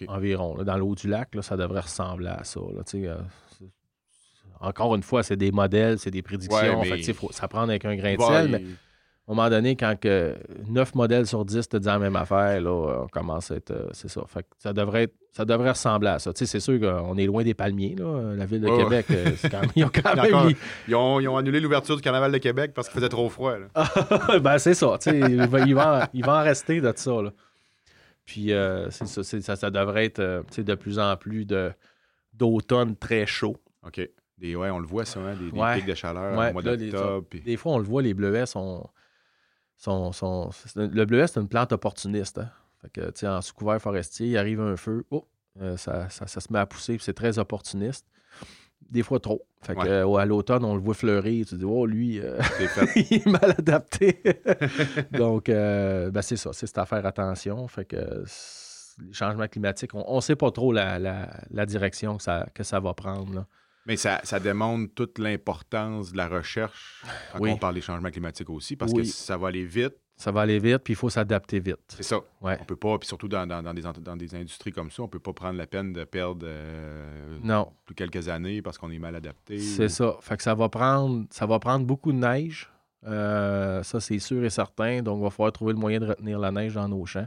environ. là. dans le haut du lac, là, ça devrait ressembler à ça. là, tu sais, euh, c'est- encore une fois, c'est des modèles, c'est des prédictions. Ouais, fait que, mais- tu sais, faut ça prend avec un grain de Bon, sel, il- à un moment donné, quand que 9 modèles sur 10 te disent la même affaire, là, on commence à être. euh, c'est ça. Fait que ça devrait, être- ça devrait ressembler à ça. Tu sais, c'est sûr qu'on est loin des palmiers, là. La ville de Québec, c'est quand même- ils ont quand Il y a même encore- mis- Ils ont, ils ont annulé l'ouverture du Carnaval de Québec parce qu'il faisait trop froid. là. ben, c'est ça. tu sais, Il va, il, va, en- il va en rester de ça. Là. Puis, euh, c'est ça, c'est- ça, ça devrait être euh, tu sais, de plus en plus de, d'automne très chaud. OK. Des, ouais, on le voit souvent, des, des Ouais. pics de chaleur Ouais, au mois là, les- d'octobre. puis- Des fois, on le voit, les bleuets sont. Le bleuet, c'est une plante opportuniste. hein. Fait que, en sous-couvert forestier, il arrive un feu, oh, euh, ça, ça- ça se met à pousser, c'est très opportuniste. Des fois trop. Fait que, euh, à l'automne, on le voit fleurir. Tu dis, oh, lui, euh, il est mal adapté. Donc, euh, ben, c'est ça, c'est cette affaire attention. Fait que les changements climatiques, on ne sait pas trop la, la- la direction que ça, que ça va prendre. là. Mais ça, ça démontre toute l'importance de la recherche quand Oui. on parle des changements climatiques aussi, parce Oui. que ça va aller vite. Ça va aller vite, puis il faut s'adapter vite. C'est ça. Ouais. On peut pas, puis surtout dans, dans- dans des, dans des industries comme ça, on peut pas prendre la peine de perdre euh, Non, plus quelques années parce qu'on est mal adapté. C'est ça. Fait que ça va prendre, ça va prendre beaucoup de neige. Euh, ça, c'est sûr et certain. Donc, il va falloir trouver le moyen de retenir la neige dans nos champs.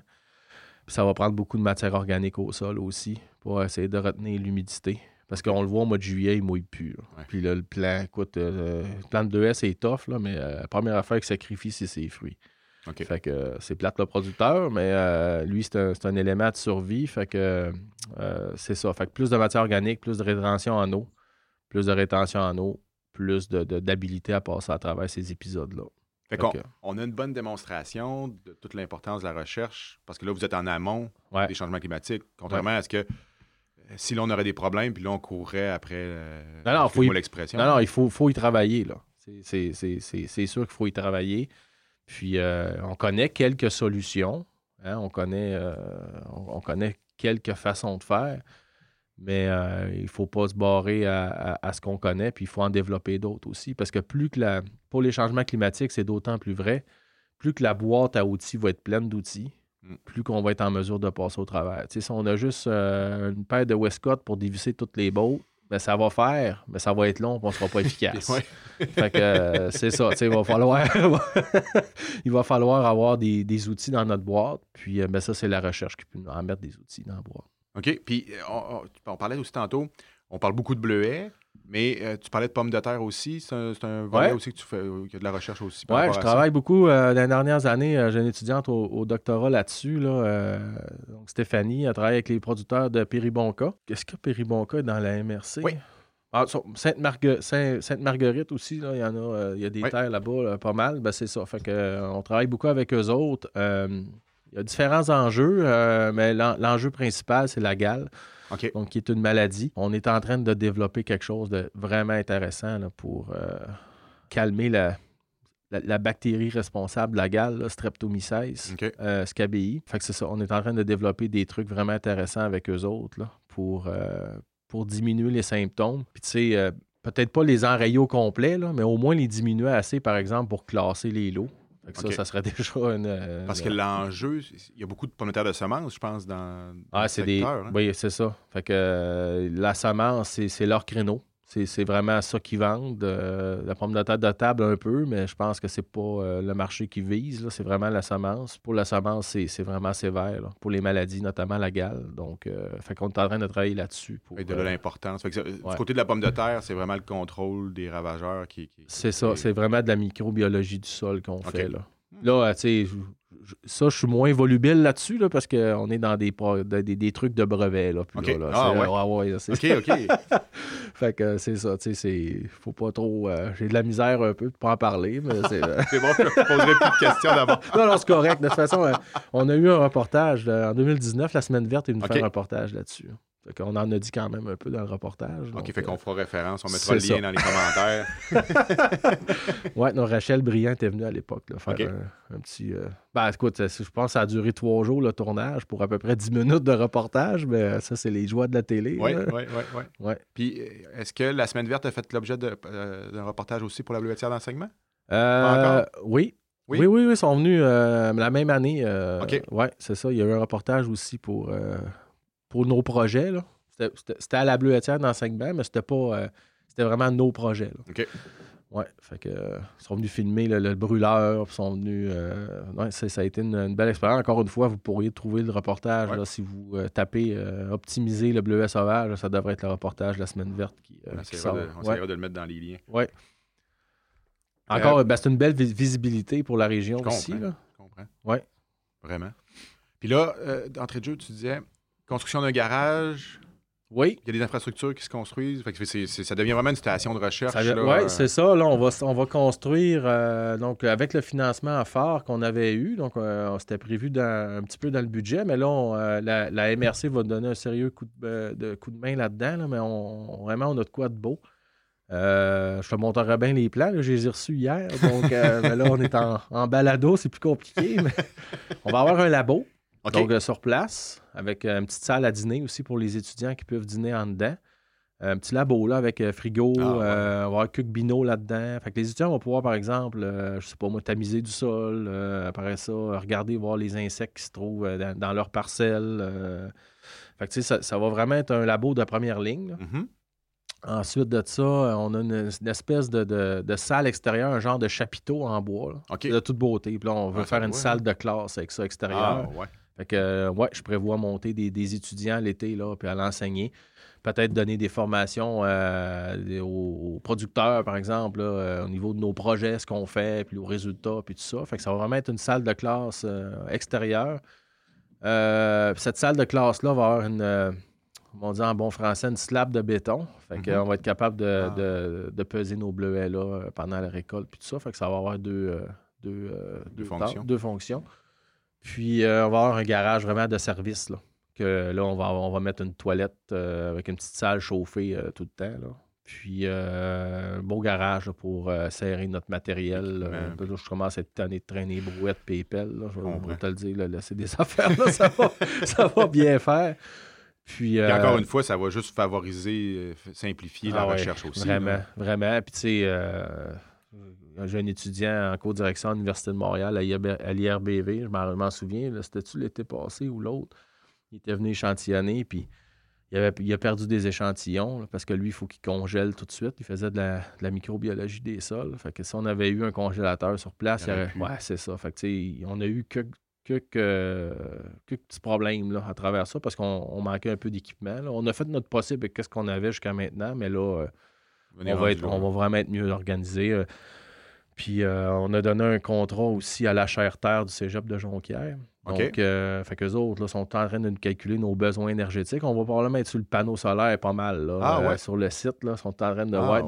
Puis ça va prendre beaucoup de matière organique au sol aussi pour essayer de retenir l'humidité. Parce qu'on le voit au mois de juillet, il mouille plus. là. Ouais. Puis là, le plan, écoute, euh, le plan de 2S est tough, là, mais euh, la première affaire qu'il sacrifie, c'est ses fruits. OK. Fait que euh, c'est plate le producteur, mais euh, lui, c'est un, c'est un élément de survie. Fait que euh, c'est ça. Fait que plus de matière organique, plus de rétention en eau, plus de rétention en eau, plus de- de- d'habilité à passer à travers ces épisodes-là. Fait qu'on on a une bonne démonstration de toute l'importance de la recherche, parce que là, vous êtes en amont Ouais. des changements climatiques, contrairement à ce que si l'on aurait des problèmes, puis là, on courrait après. euh, Non, non, faut excuse-moi y- l'expression. Non, non, il faut, faut y travailler, là. C'est- sûr qu'il faut y travailler. Puis, euh, on connaît quelques solutions. hein, on, connaît, euh, on, on connaît quelques façons de faire. Mais euh, il ne faut pas se barrer à, à- à ce qu'on connaît, puis il faut en développer d'autres aussi. Parce que plus que la. Pour les changements climatiques, c'est d'autant plus vrai. Plus que la boîte à outils va être pleine d'outils. Plus qu'on va être en mesure de passer au travers. Si on a juste euh, une paire de Westcott pour dévisser toutes les bottes, ben, ça va faire, mais ça va être long, on ne sera pas efficace. Fait que euh, c'est ça, il va falloir il va falloir avoir des, des outils dans notre boîte. Puis euh, ben, ça, c'est la recherche qui peut nous en mettre des outils dans la boîte. OK. Puis, on, on- on parlait aussi tantôt, on parle beaucoup de bleuets, mais euh, tu parlais de pommes de terre aussi. C'est un, volet Ouais. aussi que tu fais, euh, qu'il y a de la recherche aussi. rapport je ça. travaille beaucoup euh, dans les dernières années. euh, J'ai une étudiante au, au doctorat là-dessus. Là, donc Stéphanie, elle travaille avec les producteurs de Péribonca. Qu'est-ce que Péribonca est dans la MRC? Oui. Ah, Saint- Sainte-Marguerite aussi, là, il y en a, il y a des Oui. terres là-bas, là, pas mal. Ben, c'est ça. Fait que, on travaille beaucoup avec eux autres. Il y a différents enjeux, mais l'en- l'enjeu principal, c'est la gale, Donc qui est une maladie. On est en train de développer quelque chose de vraiment intéressant là, pour euh, calmer la, la, la bactérie responsable de la gale, là, Streptomyces OK. euh. Fait que c'est ça. On est en train de développer des trucs vraiment intéressants avec eux autres là, pour, euh, pour diminuer les symptômes. Puis tu sais, peut-être pas les enrayer au complet, là, mais au moins les diminuer assez, par exemple, pour classer les lots. Ça, ça serait déjà une. Parce que l'enjeu, il y a beaucoup de pommes de semences, je pense, dans, dans ah, c'est des... Hein. Oui, c'est ça. Fait que la semence, c'est leur créneau. C'est vraiment ça qu'ils vendent. Euh, la pomme de terre de table un peu, mais je pense que c'est pas euh, le marché qui vise. C'est vraiment la semence. Pour la semence, c'est vraiment sévère. Pour les maladies, notamment la gale. Donc, euh, fait qu'on est en train de travailler là-dessus. Et de l'importance. Du côté de la pomme de terre, c'est vraiment le contrôle des ravageurs qui. c'est ça. C'est vraiment de la microbiologie du sol qu'on fait. Là, là tu sais, ça, je suis moins volubile là-dessus, là, parce qu'on est dans des, des, des, trucs de brevet. Là, puis là, ah, ouais. OK, OK. fait que c'est ça, tu sais, c'est... Faut pas trop... Euh, j'ai de la misère un peu de pas en parler, mais c'est... Euh, c'est bon, je ne poserai plus de questions d'abord. non, non, c'est correct. De toute façon, euh, on a eu un reportage en 2019, la Semaine verte, est venue faire un reportage là-dessus. On en a dit quand même un peu dans le reportage. OK, fait qu'on fera référence, on mettra le lien dans les commentaires. ouais, non, Rachel Briand est venue à l'époque faire un, petit. Euh, ben, écoute, je pense que ça a duré trois jours le tournage pour à peu près dix minutes de reportage, mais ça, c'est les joies de la télé. Oui, oui, oui. Ouais. Puis, euh, est-ce que la Semaine verte a fait l'objet euh, d'un reportage aussi pour la Bleuetière d'enseignement? Euh, oui. Oui? oui, oui, ils sont venus la même année. OK. Oui, c'est ça. Il y a eu un reportage aussi pour pour nos projets. C'était à la bleuetière d'enseignement, mais c'était pas. Euh, c'était vraiment nos projets. OK. Ouais, fait que euh, ils sont venus filmer le, brûleur, ils sont venus. Euh, ça a été une, belle expérience. Encore une fois, vous pourriez trouver le reportage là, si vous tapez optimiser le bleuet sauvage, ça devrait être le reportage de la semaine verte qui, sort. on essaiera de le mettre dans les liens. Oui. Encore, ben, c'est une belle visibilité pour la région aussi. Là. Je comprends. Oui. Vraiment. Puis là, d'entrée de jeu, tu disais construction d'un garage. Oui. Il y a des infrastructures qui se construisent. ça devient vraiment une station de recherche. Oui, c'est ça. Là, on va, on va construire euh, donc, avec le financement à phare qu'on avait eu. Donc, euh, c'était prévu un petit peu dans le budget, mais là, euh, la, MRC va donner un sérieux coup de, coup de main là-dedans. mais on, vraiment, on a de quoi de beau. je te montrerai bien les plans. Je les ai reçus hier. Donc, là, on est en, en balado. C'est plus compliqué. Mais on va avoir un labo. Donc, euh, sur place, avec euh, une petite salle à dîner aussi pour les étudiants qui peuvent dîner en dedans. Euh, un petit labo là, avec frigo, ah, on va avoir là-dedans. Fait que les étudiants vont pouvoir, par exemple, je sais pas moi, tamiser du sol, après ça, regarder, voir les insectes qui se trouvent dans, leur parcelle. fait que tu sais, ça, ça, va vraiment être un labo de première ligne. Mm-hmm. Ensuite de ça, on a une, espèce de, salle extérieure, un genre de chapiteau en bois, de toute beauté. Puis là, on veut ah, faire une salle de classe avec ça extérieur. Ah, ouais. Fait que, euh, ouais, je prévois monter des, étudiants l'été, là, puis à l'enseigner. Peut-être donner des formations euh, aux, producteurs, par exemple, euh, au niveau de nos projets, ce qu'on fait, puis aux résultats, puis tout ça. Fait que ça va vraiment être une salle de classe extérieure. cette salle de classe-là va avoir une, on dit en bon français, une slab de béton. Fait qu'on mm-hmm. va être capable ah. de, peser nos bleuets là pendant la récolte, puis tout ça. Fait que ça va avoir deux, deux, deux fonctions. Puis, euh, on va avoir un garage vraiment de service. Là, que là, on va, on va mettre une toilette euh, avec une petite salle chauffée euh, tout le temps. Là. Puis, un beau garage pour serrer notre matériel. Là, je commence à être tanné de traîner brouette, PayPal. Là, je vais te le dire, là, c'est des affaires. Ça, va, ça va bien faire. Puis, encore une fois, ça va juste favoriser, simplifier la ah recherche aussi. Vraiment, vraiment. Puis, tu sais, un jeune étudiant en co-direction à l'Université de Montréal à l'IRBV, je m'en souviens, c'était-tu l'été passé ou l'autre? Il était venu échantillonner, puis il, avait, il a perdu des échantillons parce que lui, il faut qu'il congèle tout de suite. Il faisait de la, microbiologie des sols. Fait que si on avait eu un congélateur sur place, il aurait, ouais, c'est ça. Fait que, on a eu que, quelques, petits problèmes là, à travers ça parce qu'on manquait un peu d'équipement. On a fait notre possible avec ce qu'on avait jusqu'à maintenant, mais là, euh, on, va on va vraiment être mieux organisé. Euh, puis euh, on a donné un contrat aussi à la chaire terre du cégep de Jonquière. Donc, euh, fait qu'eux autres là, sont en train de nous calculer nos besoins énergétiques. On va probablement être sur le panneau solaire pas mal là, ah, euh, sur le site. Là, sont en train de, ah,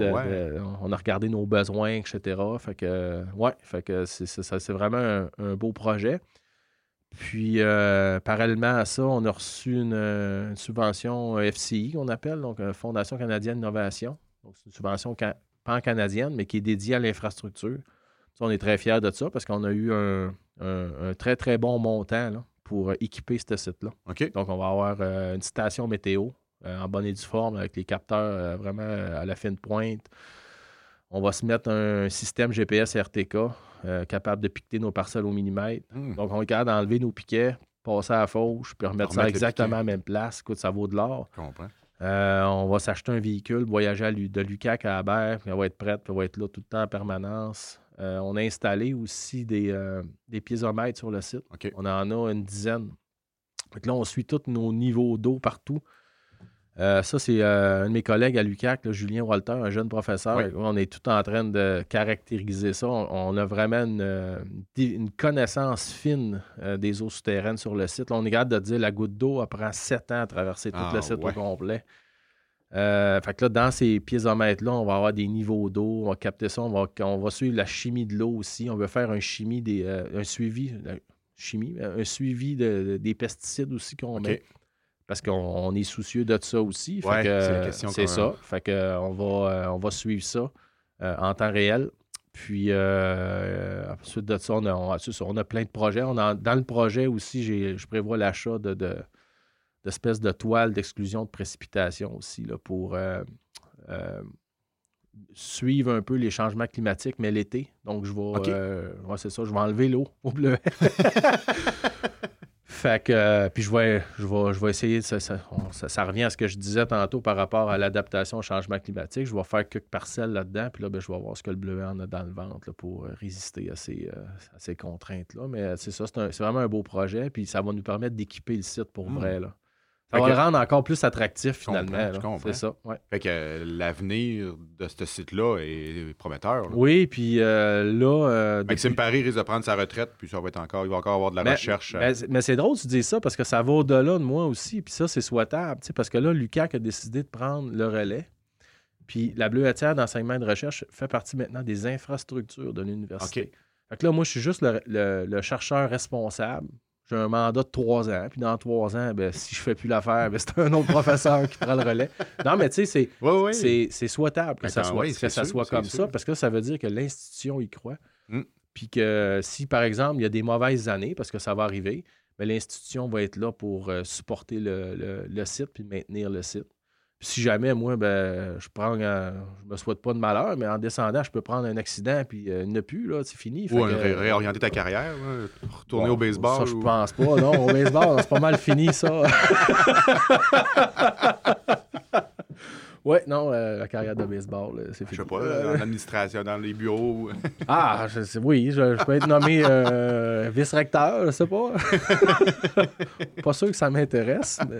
On a regardé nos besoins, etc. Fait que, ouais, fait que c'est, vraiment un, beau projet. Puis, parallèlement à ça, on a reçu une, subvention FCI qu'on appelle, donc Fondation canadienne d'innovation. Donc, c'est une subvention pan-canadienne, mais qui est dédiée à l'infrastructure. On est très fiers de ça parce qu'on a eu un, très, très bon montant pour équiper ce site-là. Donc, on va avoir euh, une station météo euh, en bonne et due forme avec les capteurs euh, vraiment à la fin de pointe. On va se mettre un système GPS RTK euh, capable de piquer nos parcelles au millimètre. Hmm. Donc, on est capable d'enlever nos piquets, passer à la fauche, puis remettre ça Remettre exactement à la même place. Écoute, ça vaut de l'or. Je comprends. Euh, on va s'acheter un véhicule, voyager à de Lucac à Habert, puis elle va être prête, puis elle va être là tout le temps en permanence. Euh, on a installé aussi des, euh, des piézomètres sur le site. On en a une dizaine. Que là, on suit tous nos niveaux d'eau partout. Euh, ça, c'est euh, un de mes collègues à l'UQAC, là, Julien Walter, un jeune professeur. Oui. On est tout en train de caractériser ça. On, on a vraiment une, euh, une connaissance fine euh, des eaux souterraines sur le site. Là, on est capable de dire la goutte d'eau elle prend sept ans à traverser tout Ah, le site ouais. au complet. Fait que là, dans ces piézomètres-là, on va avoir des niveaux d'eau, on va capter ça, on va, on va suivre la chimie de l'eau aussi. On veut faire un chimie des, un suivi, la chimie, un suivi de- de- des pesticides aussi qu'on met. Parce qu'on on est soucieux de ça aussi. Ouais, c'est ça. Fait que, euh, on, va, euh, on va suivre ça euh, en temps réel. Puis euh, ensuite de ça, on a, on, on plein de projets. On a- dans le projet aussi, je prévois l'achat de, de- d'espèces de toiles d'exclusion de précipitation aussi là, pour euh, suivre un peu les changements climatiques, mais l'été. Donc, je vais. OK. ouais, c'est ça, je vais enlever l'eau au bleu. Fait que, euh, puis je vais, je vais, je vais essayer, de- ça, ça, on- ça- ça revient à ce que je disais tantôt par rapport à l'adaptation au changement climatique. Je vais faire quelques parcelles là-dedans, puis là, ben, je vais voir ce que le bleuet en a dans le ventre là, pour euh, résister à ces, euh, à ces contraintes-là. Mais c'est ça, c'est, vraiment un beau projet, puis ça va nous permettre d'équiper le site pour Mm. vrai. Là. Ça Fait va que- le rendre encore plus attractif finalement. je là. comprends. C'est ça, ouais. Fait que euh, l'avenir de ce site-là est prometteur. là. Oui, puis euh, là. euh, Maxime depuis- Paris risque de prendre sa retraite, puis ça va être encore, il va encore avoir de la Mais- recherche. euh, Mais, c'est- mais c'est drôle que tu dis ça parce que ça va au-delà de moi aussi. Puis ça, c'est souhaitable. Parce que là, Lucac a décidé de prendre le relais. Puis la bleuetière d'enseignement et de recherche fait partie maintenant des infrastructures de l'université. OK. Fait que là, moi, je suis juste le, le- le chercheur responsable. J'ai un mandat de trois ans. Puis dans trois ans, ben, si je fais plus l'affaire, ben, c'est un autre professeur qui prend le relais. Non, mais tu sais, c'est. Oui, oui. C'est, c'est souhaitable que Ben, ça quand- soit, oui, que ça sûr, soit comme sûr. ça, parce que ça veut dire que l'institution y croit. Mm. Puis que si, par exemple, il y a des mauvaises années, parce que ça va arriver, ben, l'institution va être là pour euh, supporter le, le- le site puis maintenir le site. Si jamais, moi, ben, je prends, euh, je me souhaite pas de malheur, mais en descendant, je peux prendre un accident puis euh, a plus, là, c'est fini. Ou ré- euh, réorienter ta carrière, là, retourner bon, au baseball. Ça, je ou- pense pas. Non, au baseball, c'est pas mal fini, ça. ouais, non, euh, la carrière de baseball, c'est Je fini. sais pas, Euh, dans l'administration, dans les bureaux. Ah, je sais- oui, je, je peux être nommé euh, vice-recteur, je sais pas. pas sûr que ça m'intéresse, mais...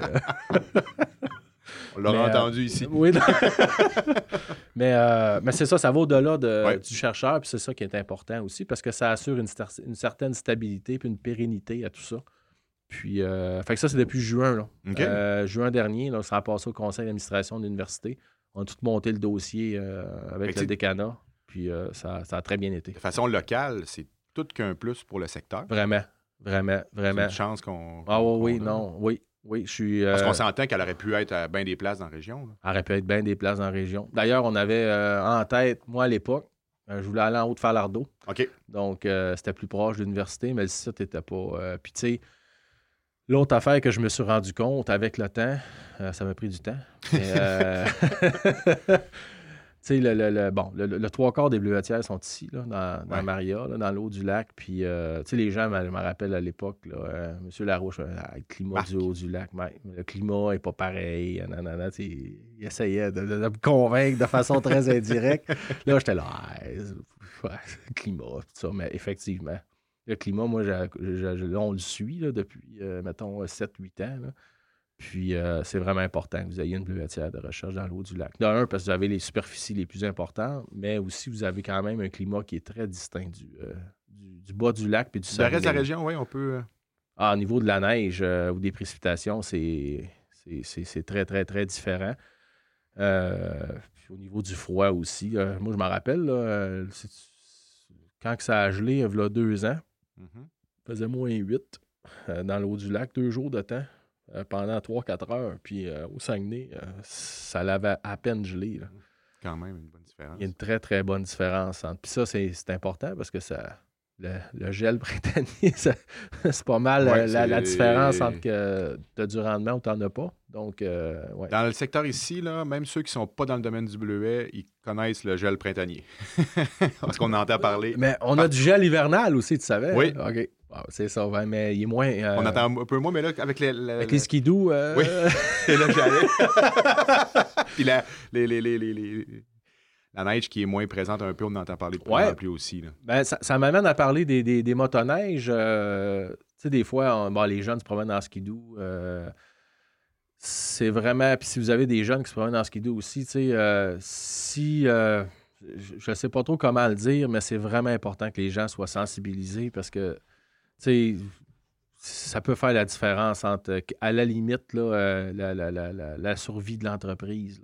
On l'aura euh, entendu ici. Oui, non. mais, euh, mais c'est ça, ça va au-delà de- Ouais. du chercheur, puis c'est ça qui est important aussi, parce que ça assure une, cer- une certaine stabilité puis une pérennité à tout ça. Puis, euh, fait que ça, c'est depuis juin. Là. Euh, juin dernier, là, ça a passé au conseil d'administration de l'université. On a tout monté le dossier euh, avec Fait le c'est- décanat, puis ça, ça a très bien été. De façon locale, c'est tout qu'un plus pour le secteur? Vraiment, vraiment, C'est vraiment. une chance qu'on. Ah oui, oui, a. non, oui, oui, je suis... Parce euh, qu'on s'entend qu'elle aurait pu être à bien des places dans la région. là. Elle aurait pu être bien des places dans la région. D'ailleurs, on avait euh, en tête, moi à l'époque, euh, je voulais aller en Haute-Falardeau. OK. Donc, euh, c'était plus proche de l'université, mais le site n'était pas. euh, Puis, tu sais, l'autre affaire que je me suis rendu compte avec le temps, euh, ça m'a pris du temps. mais, euh, sais, le, le- le- bon, le, trois quarts des bleuetières sont ici, là, dans, dans Ouais. Maria, là, dans l'eau du lac. Puis, euh, tu sais, les gens me, me rappellent à l'époque, là, euh, Monsieur Larouche, euh, Ah, le climat Marc. du haut du lac, le climat n'est pas pareil. nanana, il essayait de, de- de me convaincre de façon très indirecte. Là, j'étais là, Ah, climat, tout ça. Mais effectivement, le climat, moi, on le suit là, depuis, euh, mettons, 7-8 ans. là. Puis, euh, c'est vraiment important que vous ayez une bleuetière de recherche dans l'eau du lac. D'un, parce que vous avez les superficies les plus importantes, mais aussi, vous avez quand même un climat qui est très distinct du, euh, du, du bas du lac puis du Le reste de la région, oui, on peut. euh, Ah, au niveau de la neige euh, ou des précipitations, c'est très, très, très différent. Puis au niveau du froid aussi. moi, je m'en rappelle, là, quand que ça a gelé, il y a deux ans, mhm. il faisait moins 8 euh, dans l'eau du lac, deux jours de temps, euh, pendant 3-4 heures. Puis euh, au Saguenay, euh, ça l'avait à peine gelé. là. Quand même une bonne différence. Il y a une très, très bonne différence. entre- Puis ça, c'est important parce que ça, le, gel printanier, c'est pas mal la, différence entre que tu as du rendement ou tu n'en as pas. Donc, Dans le secteur ici, là, même ceux qui ne sont pas dans le domaine du bleuet, ils connaissent le gel printanier. Parce qu'on entend parler. Mais on a du gel hivernal aussi, tu savais? Oui. OK. C'est ça, mais il est moins. On entend un peu moins, mais là, avec les. avec les skidoo. Oui, c'est là que j'allais. Puis la, les, les, les, la neige qui est moins présente un peu, on entend parler de plus en plus aussi. Ben, ça, m'amène à parler des, des, des motoneiges. Euh, tu sais, des fois, les jeunes se promènent en skidoo. Euh, c'est vraiment. Puis si vous avez des jeunes qui se promènent en skidoo aussi, tu sais, euh, si. je ne sais pas trop comment le dire, mais c'est vraiment important que les gens soient sensibilisés parce que, ça peut faire la différence entre, à la limite, là, la, la, la, la, survie de l'entreprise.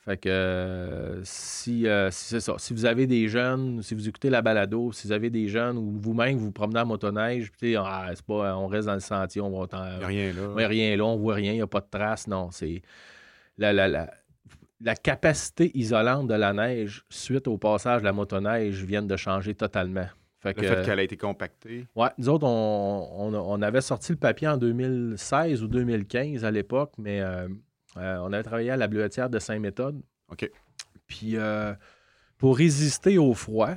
Fait que euh, si, euh, si c'est ça, si vous avez des jeunes, si vous écoutez la balado, si vous avez des jeunes ou vous-même vous, vous promenez en motoneige, puis ah, c'est pas, on reste dans le sentier, on va Il n'y a rien là. Il n'y a rien là, on voit rien, il n'y a pas de traces. Non, c'est la, la, la, la, capacité isolante de la neige suite au passage de la motoneige vient de changer totalement. Fait le fait qu'elle a été compactée. Oui, nous autres, on, on, avait sorti le papier en 2016 ou 2015 à l'époque, mais euh, euh, on avait travaillé à la bleuetière de Saint-Méthode. OK. Puis euh, pour résister au froid,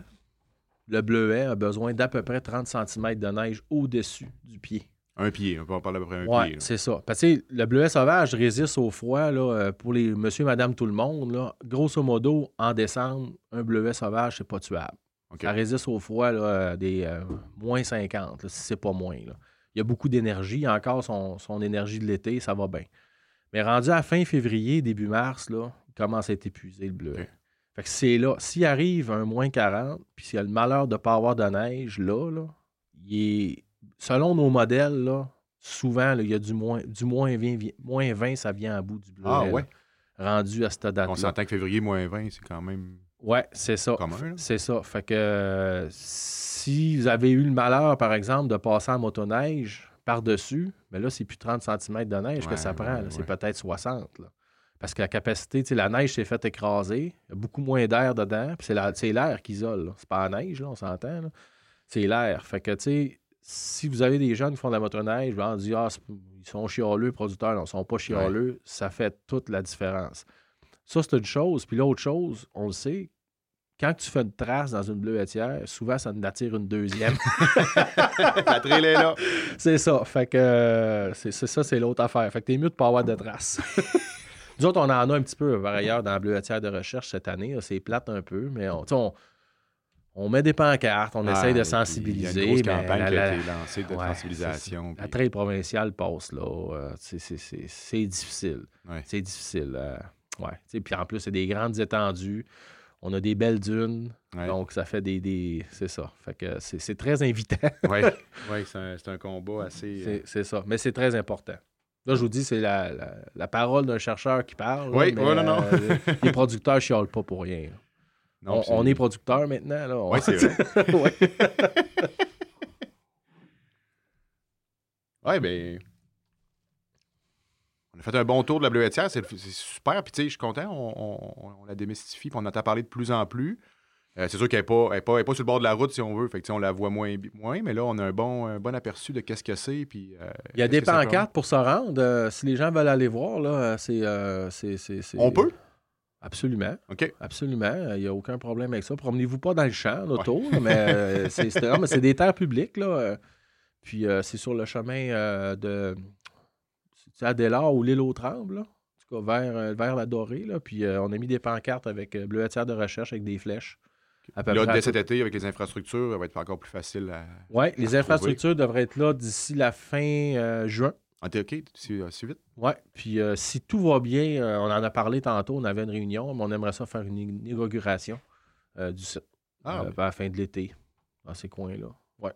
le bleuet a besoin d'à peu près 30 cm de neige au-dessus du pied. Un pied, on peut parler à peu près un ouais, c'est ça. Parce que le bleuet sauvage résiste au froid là, pour les monsieur, madame, tout le monde. Là, grosso modo, en décembre, un bleuet sauvage, c'est pas tuable. Ça résiste au froid là, des moins 50, si c'est pas moins. Là. Il y a beaucoup d'énergie. Encore son, son énergie de l'été, ça va bien. Mais rendu à fin février, début mars, là, il commence à être épuisé le bleu. Fait que c'est là. S'il arrive un moins 40, puis s'il y a le malheur de ne pas avoir de neige, là, là il est, selon nos modèles, là, souvent, il y a du moins, du moins 20, moins 20, ça vient à bout du bleu. Ah ouais? Rendu à cette date-là. On s'entend que février, moins 20, c'est quand même. Ouais, c'est ça. C'est ça. Fait que si vous avez eu le malheur, par exemple, de passer en motoneige, par-dessus, mais là, c'est plus 30 cm de neige que ça prend. c'est peut-être 60. Parce que la capacité, la neige s'est faite écraser. Il y a beaucoup moins d'air dedans. Puis c'est l'air qui isole. C'est pas la neige, on s'entend. C'est l'air. Fait que, tu sais, si vous avez des jeunes qui font de la motoneige, on dit, ah, ils sont chialeux, producteurs, non, ils sont pas chialeux. Ça fait toute la différence. Ça, c'est une chose. Puis l'autre chose, on le sait, quand tu fais une trace dans une bleuetière, souvent, ça en attire une deuxième. La trail est là. C'est ça. Fait que c'est ça, c'est l'autre affaire. Fait que t'es mieux de pas avoir de traces. Nous autres, on en a un petit peu, par ailleurs, dans la bleuetière de recherche cette année. C'est plate un peu, mais on, on, met des pancartes, on essaye de sensibiliser. Il y a une campagne qui a été lancée de sensibilisation. La trail provinciale passe là. Euh, c'est difficile. C'est difficile. Euh, ouais. Puis en plus, c'est des grandes étendues. On a des belles dunes. Donc, ça fait des. c'est ça. Fait que c'est très invitant. oui, ouais, c'est un, combat assez. Euh, c'est ça. Mais c'est très important. Là, je vous dis, c'est la, la, parole d'un chercheur qui parle. Oui, non, non. Euh, les producteurs ne chialent pas pour rien. on, est... producteurs maintenant. Oui, c'est vrai. oui, bien on a fait un bon tour de la bleuetière, c'est super. Puis, tu sais, je suis content, on, la démystifie, puis on entend parler de plus en plus. Euh, c'est sûr qu'elle n'est pas, pas, pas, sur le bord de la route, si on veut. Fait que, on la voit moins, moins, mais là, on a un bon, un bon aperçu de qu'est-ce que c'est. Puis, euh, Il y a des pancartes pour se rendre. Euh, si les gens veulent aller voir, là, c'est. on peut? Absolument. OK. Absolument. Il n'y a aucun problème avec ça. Promenez-vous pas dans le champ, en auto, mais c'est des terres publiques. Là. Puis c'est sur le chemin de c'est à Delors ou l'île aux Trembles, là. En tout cas, vers, euh, vers la Dorée. Là. Puis euh, on a mis des pancartes avec euh, bleuetière de recherche avec des flèches. là, dès cet été, avec les infrastructures, ça va être encore plus facile à. Oui, les infrastructures devraient être là d'ici la fin juin. Ah, t'es OK? C'est vite? Oui. Puis si tout va bien, on en a parlé tantôt, on avait une réunion, mais on aimerait ça faire une inauguration du site ah, à la fin de l'été, dans ces coins-là. Ouais.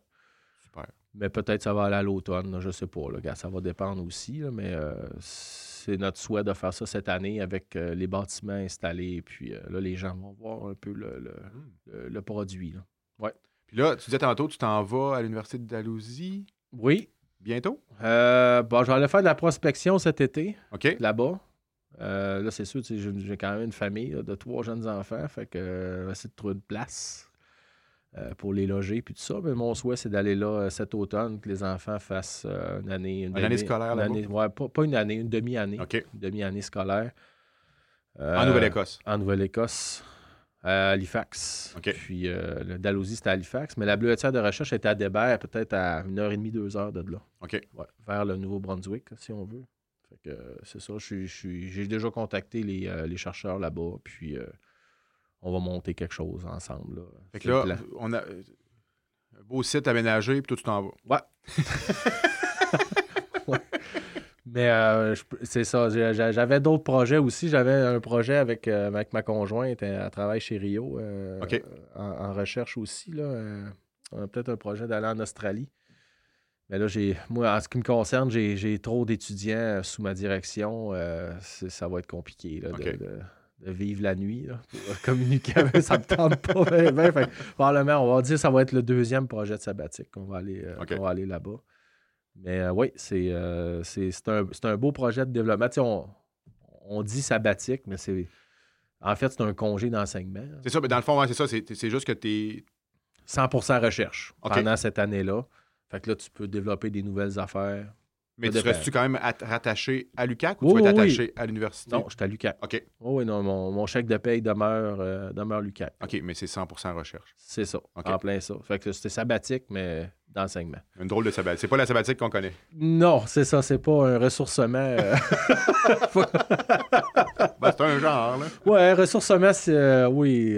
Super. Mais peut-être ça va aller à l'automne, je ne sais pas. Là, ça va dépendre aussi, mais euh, c'est notre souhait de faire ça cette année avec euh, les bâtiments installés. Puis euh, là, les gens vont voir un peu le, le, hmm. produit. Là. Ouais. Puis là, tu disais tantôt, tu t'en vas à l'Université de Dalhousie. Oui. Bientôt? bon, je vais aller faire de la prospection cet été. OK. Là-bas. là, c'est sûr, j'ai quand même une famille de trois jeunes enfants. Fait que essayer de trouver une place. Pour les loger puis tout ça. Mais mon souhait, c'est d'aller là cet automne, que les enfants fassent une année. Une, année scolaire, là ouais, pas, une année, une demi-année. Une demi-année scolaire. en Nouvelle-Écosse. En Nouvelle-Écosse à Halifax. Puis euh, le Dalhousie, c'était à Halifax. Mais la bleuetière de recherche était à Débert, peut-être à une heure et demie, deux heures de là. OK. vers le Nouveau-Brunswick, si on veut. Fait que c'est ça. J'ai déjà contacté les, euh, chercheurs là-bas. Puis euh, on va monter quelque chose ensemble. Là. Fait que là, on a un beau site aménagé, puis tout tu t'en vas. Ouais. Mais euh, c'est ça. J'avais d'autres projets aussi. J'avais un projet avec, euh, avec ma conjointe. Elle travaille chez Rio euh, en, recherche aussi. Peut-être un projet d'aller en Australie. Mais là, j'ai moi, en ce qui me concerne, j'ai trop d'étudiants sous ma direction. ça va être compliqué de, vivre la nuit pour communiquer avec ça me tente pas bien. probablement, on va dire que ça va être le deuxième projet de sabbatique qu'on va aller, va aller là-bas. Mais euh, oui, euh, c'est un, un, beau projet de développement. On, on, dit sabbatique, mais c'est. En fait, c'est un congé d'enseignement. C'est ça, mais dans le fond, c'est ça. C'est juste que tu es. 100 recherche pendant cette année-là. Fait que là, tu peux développer des nouvelles affaires. Mais tu restes-tu quand même rattaché à l'UCAC ou tu vas être attaché à l'université? Non, je suis à l'UCAC. OK. oui, non, mon, chèque de paye demeure, euh, demeure l'UCAC. OK, mais c'est 100% recherche. C'est ça, en plein ça. Fait que c'était sabbatique, mais d'enseignement. Une drôle de sabbatique. C'est pas la sabbatique qu'on connaît. Non, c'est ça. C'est pas un ressourcement. Euh. ben, c'est un genre, là. Ouais, ressourcement, c'est, euh, oui,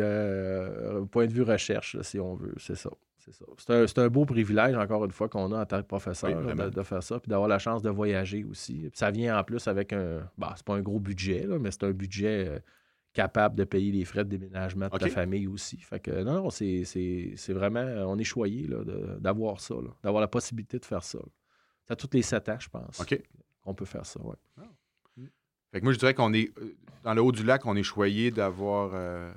point de vue recherche, si on veut. C'est ça. C'est un, beau privilège, encore une fois, qu'on a en tant que professeur de, faire ça, puis d'avoir la chance de voyager aussi. ça vient en plus avec un. Bah, c'est pas un gros budget, mais c'est un budget euh, capable de payer les frais de déménagement de ta famille aussi. Fait que non, non, c'est vraiment. On est choyé d'avoir ça, d'avoir la possibilité de faire ça. C'est à tous les sept ans, je pense. Qu'on peut faire ça, ouais. Ah. Fait que moi, je dirais qu'on est. Euh, dans le haut du lac, on est choyé d'avoir. Euh,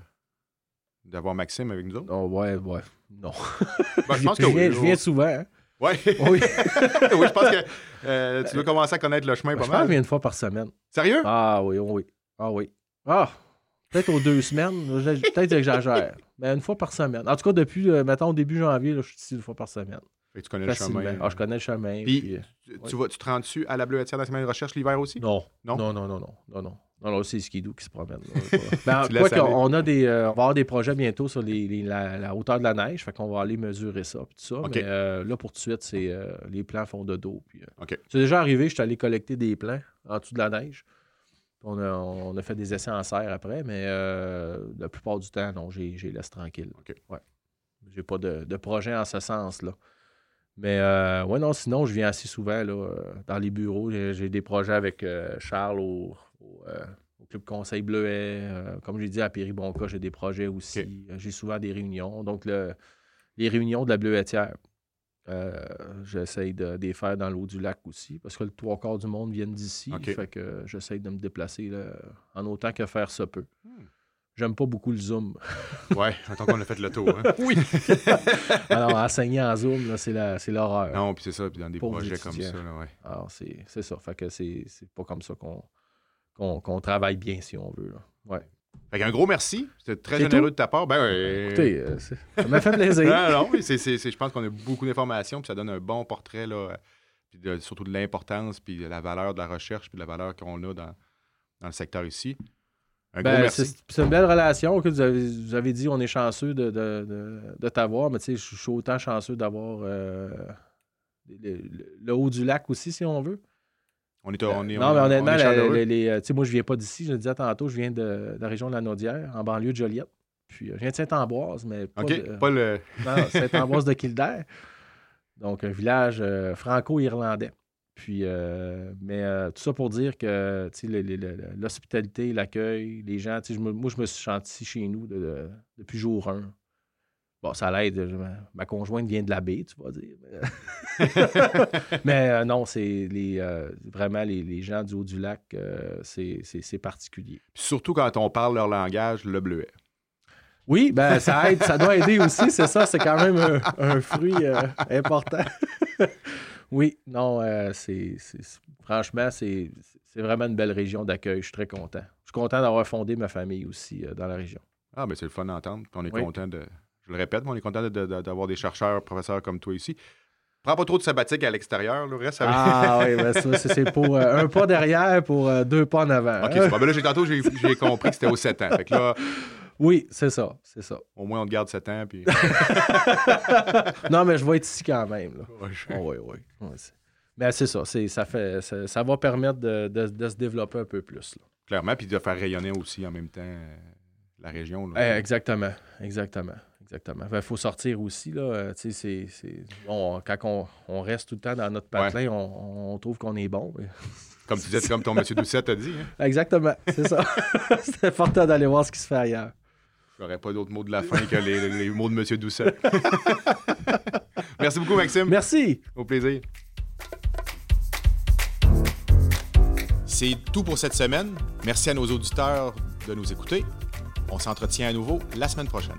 d'avoir Maxime avec nous autres? Oh, ouais, ouais. Non. Ben, je pense que je, viens, souvent. Hein. Ouais. Oui. oui, je pense que euh, tu dois commencer à connaître le chemin ben, pas je mal. Je viens une fois par semaine. Sérieux? Ah oui, oui. Ah oui. Ah, peut-être aux deux semaines. Peut-être que j'exagère. Mais une fois par semaine. En tout cas, depuis, euh, mettons, au début janvier, là, je suis ici une fois par semaine. Et tu connais le chemin. Ah, je connais le chemin. Puis, tu, vas, tu te rends dessus à la bleuetière de la semaine de recherche l'hiver aussi? Non. Non? Non, non, non, non. non, non. Non, non, c'est Skidoo qui se promène. ben, quoi on, a des, euh, on va avoir des projets bientôt sur les, la, hauteur de la neige. Fait qu'on va aller mesurer ça. Puis tout ça. Mais euh, là, pour tout de suite, c'est euh, les plans font de dos. Puis, C'est déjà arrivé, je suis allé collecter des plans en dessous de la neige. On a, on a fait des essais en serre après, mais la plupart du temps, non, j'ai laisse tranquille. OK. Ouais. J'ai pas de, de, projet en ce sens-là. Mais ouais, non, sinon, je viens assez souvent là, dans les bureaux. J'ai des projets avec Charles au, euh, au, Club Conseil Bleuet. Euh, comme j'ai dit, à Péribonca, j'ai des projets aussi. Euh, j'ai souvent des réunions. Donc, les réunions de la bleuetière, j'essaye de, les faire dans l'eau du lac aussi, parce que le trois quarts du monde viennent d'ici. Fait que j'essaye de me déplacer en autant que faire ça peut. Hmm. J'aime pas beaucoup le Zoom. ouais, j'entends qu'on a fait le tour. Hein. oui. Alors, enseigner en Zoom, c'est l'horreur. Non, puis c'est ça, puis dans des projets comme ça. Là, ouais. Alors, c'est ça. Fait que c'est pas comme ça qu'on qu'on travaille bien, si on veut. Ouais. Fait un gros merci. C'était très généreux de ta part. Ben, Écoutez, euh, ça m'a fait plaisir. non, non, je pense qu'on a beaucoup d'informations, puis ça donne un bon portrait, là, puis surtout de l'importance, puis de la valeur de la recherche, puis de la valeur qu'on a dans, dans, le secteur ici. Un gros ben, merci. C'est une belle relation que vous avez, vous avez, dit, on est chanceux de, de, de, t'avoir, mais tu sais, je suis autant chanceux d'avoir euh, le, haut du lac aussi, si on veut. On est, on est, non, mais honnêtement, les, euh, moi, je viens pas d'ici. Je le disais tantôt, je viens de, la région de la Naudière, en banlieue de Joliette. Puis, euh, je viens de Saint-Ambroise, mais pas, pas le... non, Saint-Ambroise de Kildare. Donc, un village euh, franco-irlandais. Puis, mais tout ça pour dire que l'hospitalité, l'accueil, les gens, moi, je me suis senti chez nous depuis jour 1. Bon, ça l'aide. Ma, conjointe vient de la baie, tu vas dire. Mais, euh, non, c'est les, euh, vraiment les, gens du haut du lac, euh, c'est particulier. surtout quand on parle leur langage, le bleuet. Oui, ben ça aide, ça doit aider aussi, c'est ça, c'est quand même un, fruit important. oui, non, c'est franchement, c'est vraiment une belle région d'accueil. Je suis très content. Je suis content d'avoir fondé ma famille aussi dans la région. Ah, mais c'est le fun d'entendre. On est content de je le répète, on est content d'avoir des chercheurs, professeurs comme toi ici. Prends pas trop de sabbatique à l'extérieur, le reste, ça Ah oui, ben ça, c'est pour euh, un pas derrière pour euh, deux pas en avant. OK, c'est pas. Ben là, tantôt, j'ai compris que c'était aux 7 ans. Fait que là, oui, c'est ça, c'est ça. Au moins, on te garde 7 ans. Puis... non, mais je vais être ici quand même. Là. oui, oui. mais c'est ça, ça, fait, ça, va permettre de, se développer un peu plus. Clairement, puis de faire rayonner aussi en même temps euh, la région. Eh, exactement, exactement. Exactement. Il faut sortir aussi. Là. Euh, quand on, reste tout le temps dans notre patelin, on, trouve qu'on est bon. Comme tu disais, comme ton monsieur Doucet t'a dit. Hein. Exactement, c'est ça. c'est important d'aller voir ce qui se fait ailleurs. J'aurais pas d'autres mots de la fin que les, mots de monsieur Doucet. Merci beaucoup, Maxime. Merci. Au plaisir. C'est tout pour cette semaine. Merci à nos auditeurs de nous écouter. On s'entretient à nouveau la semaine prochaine.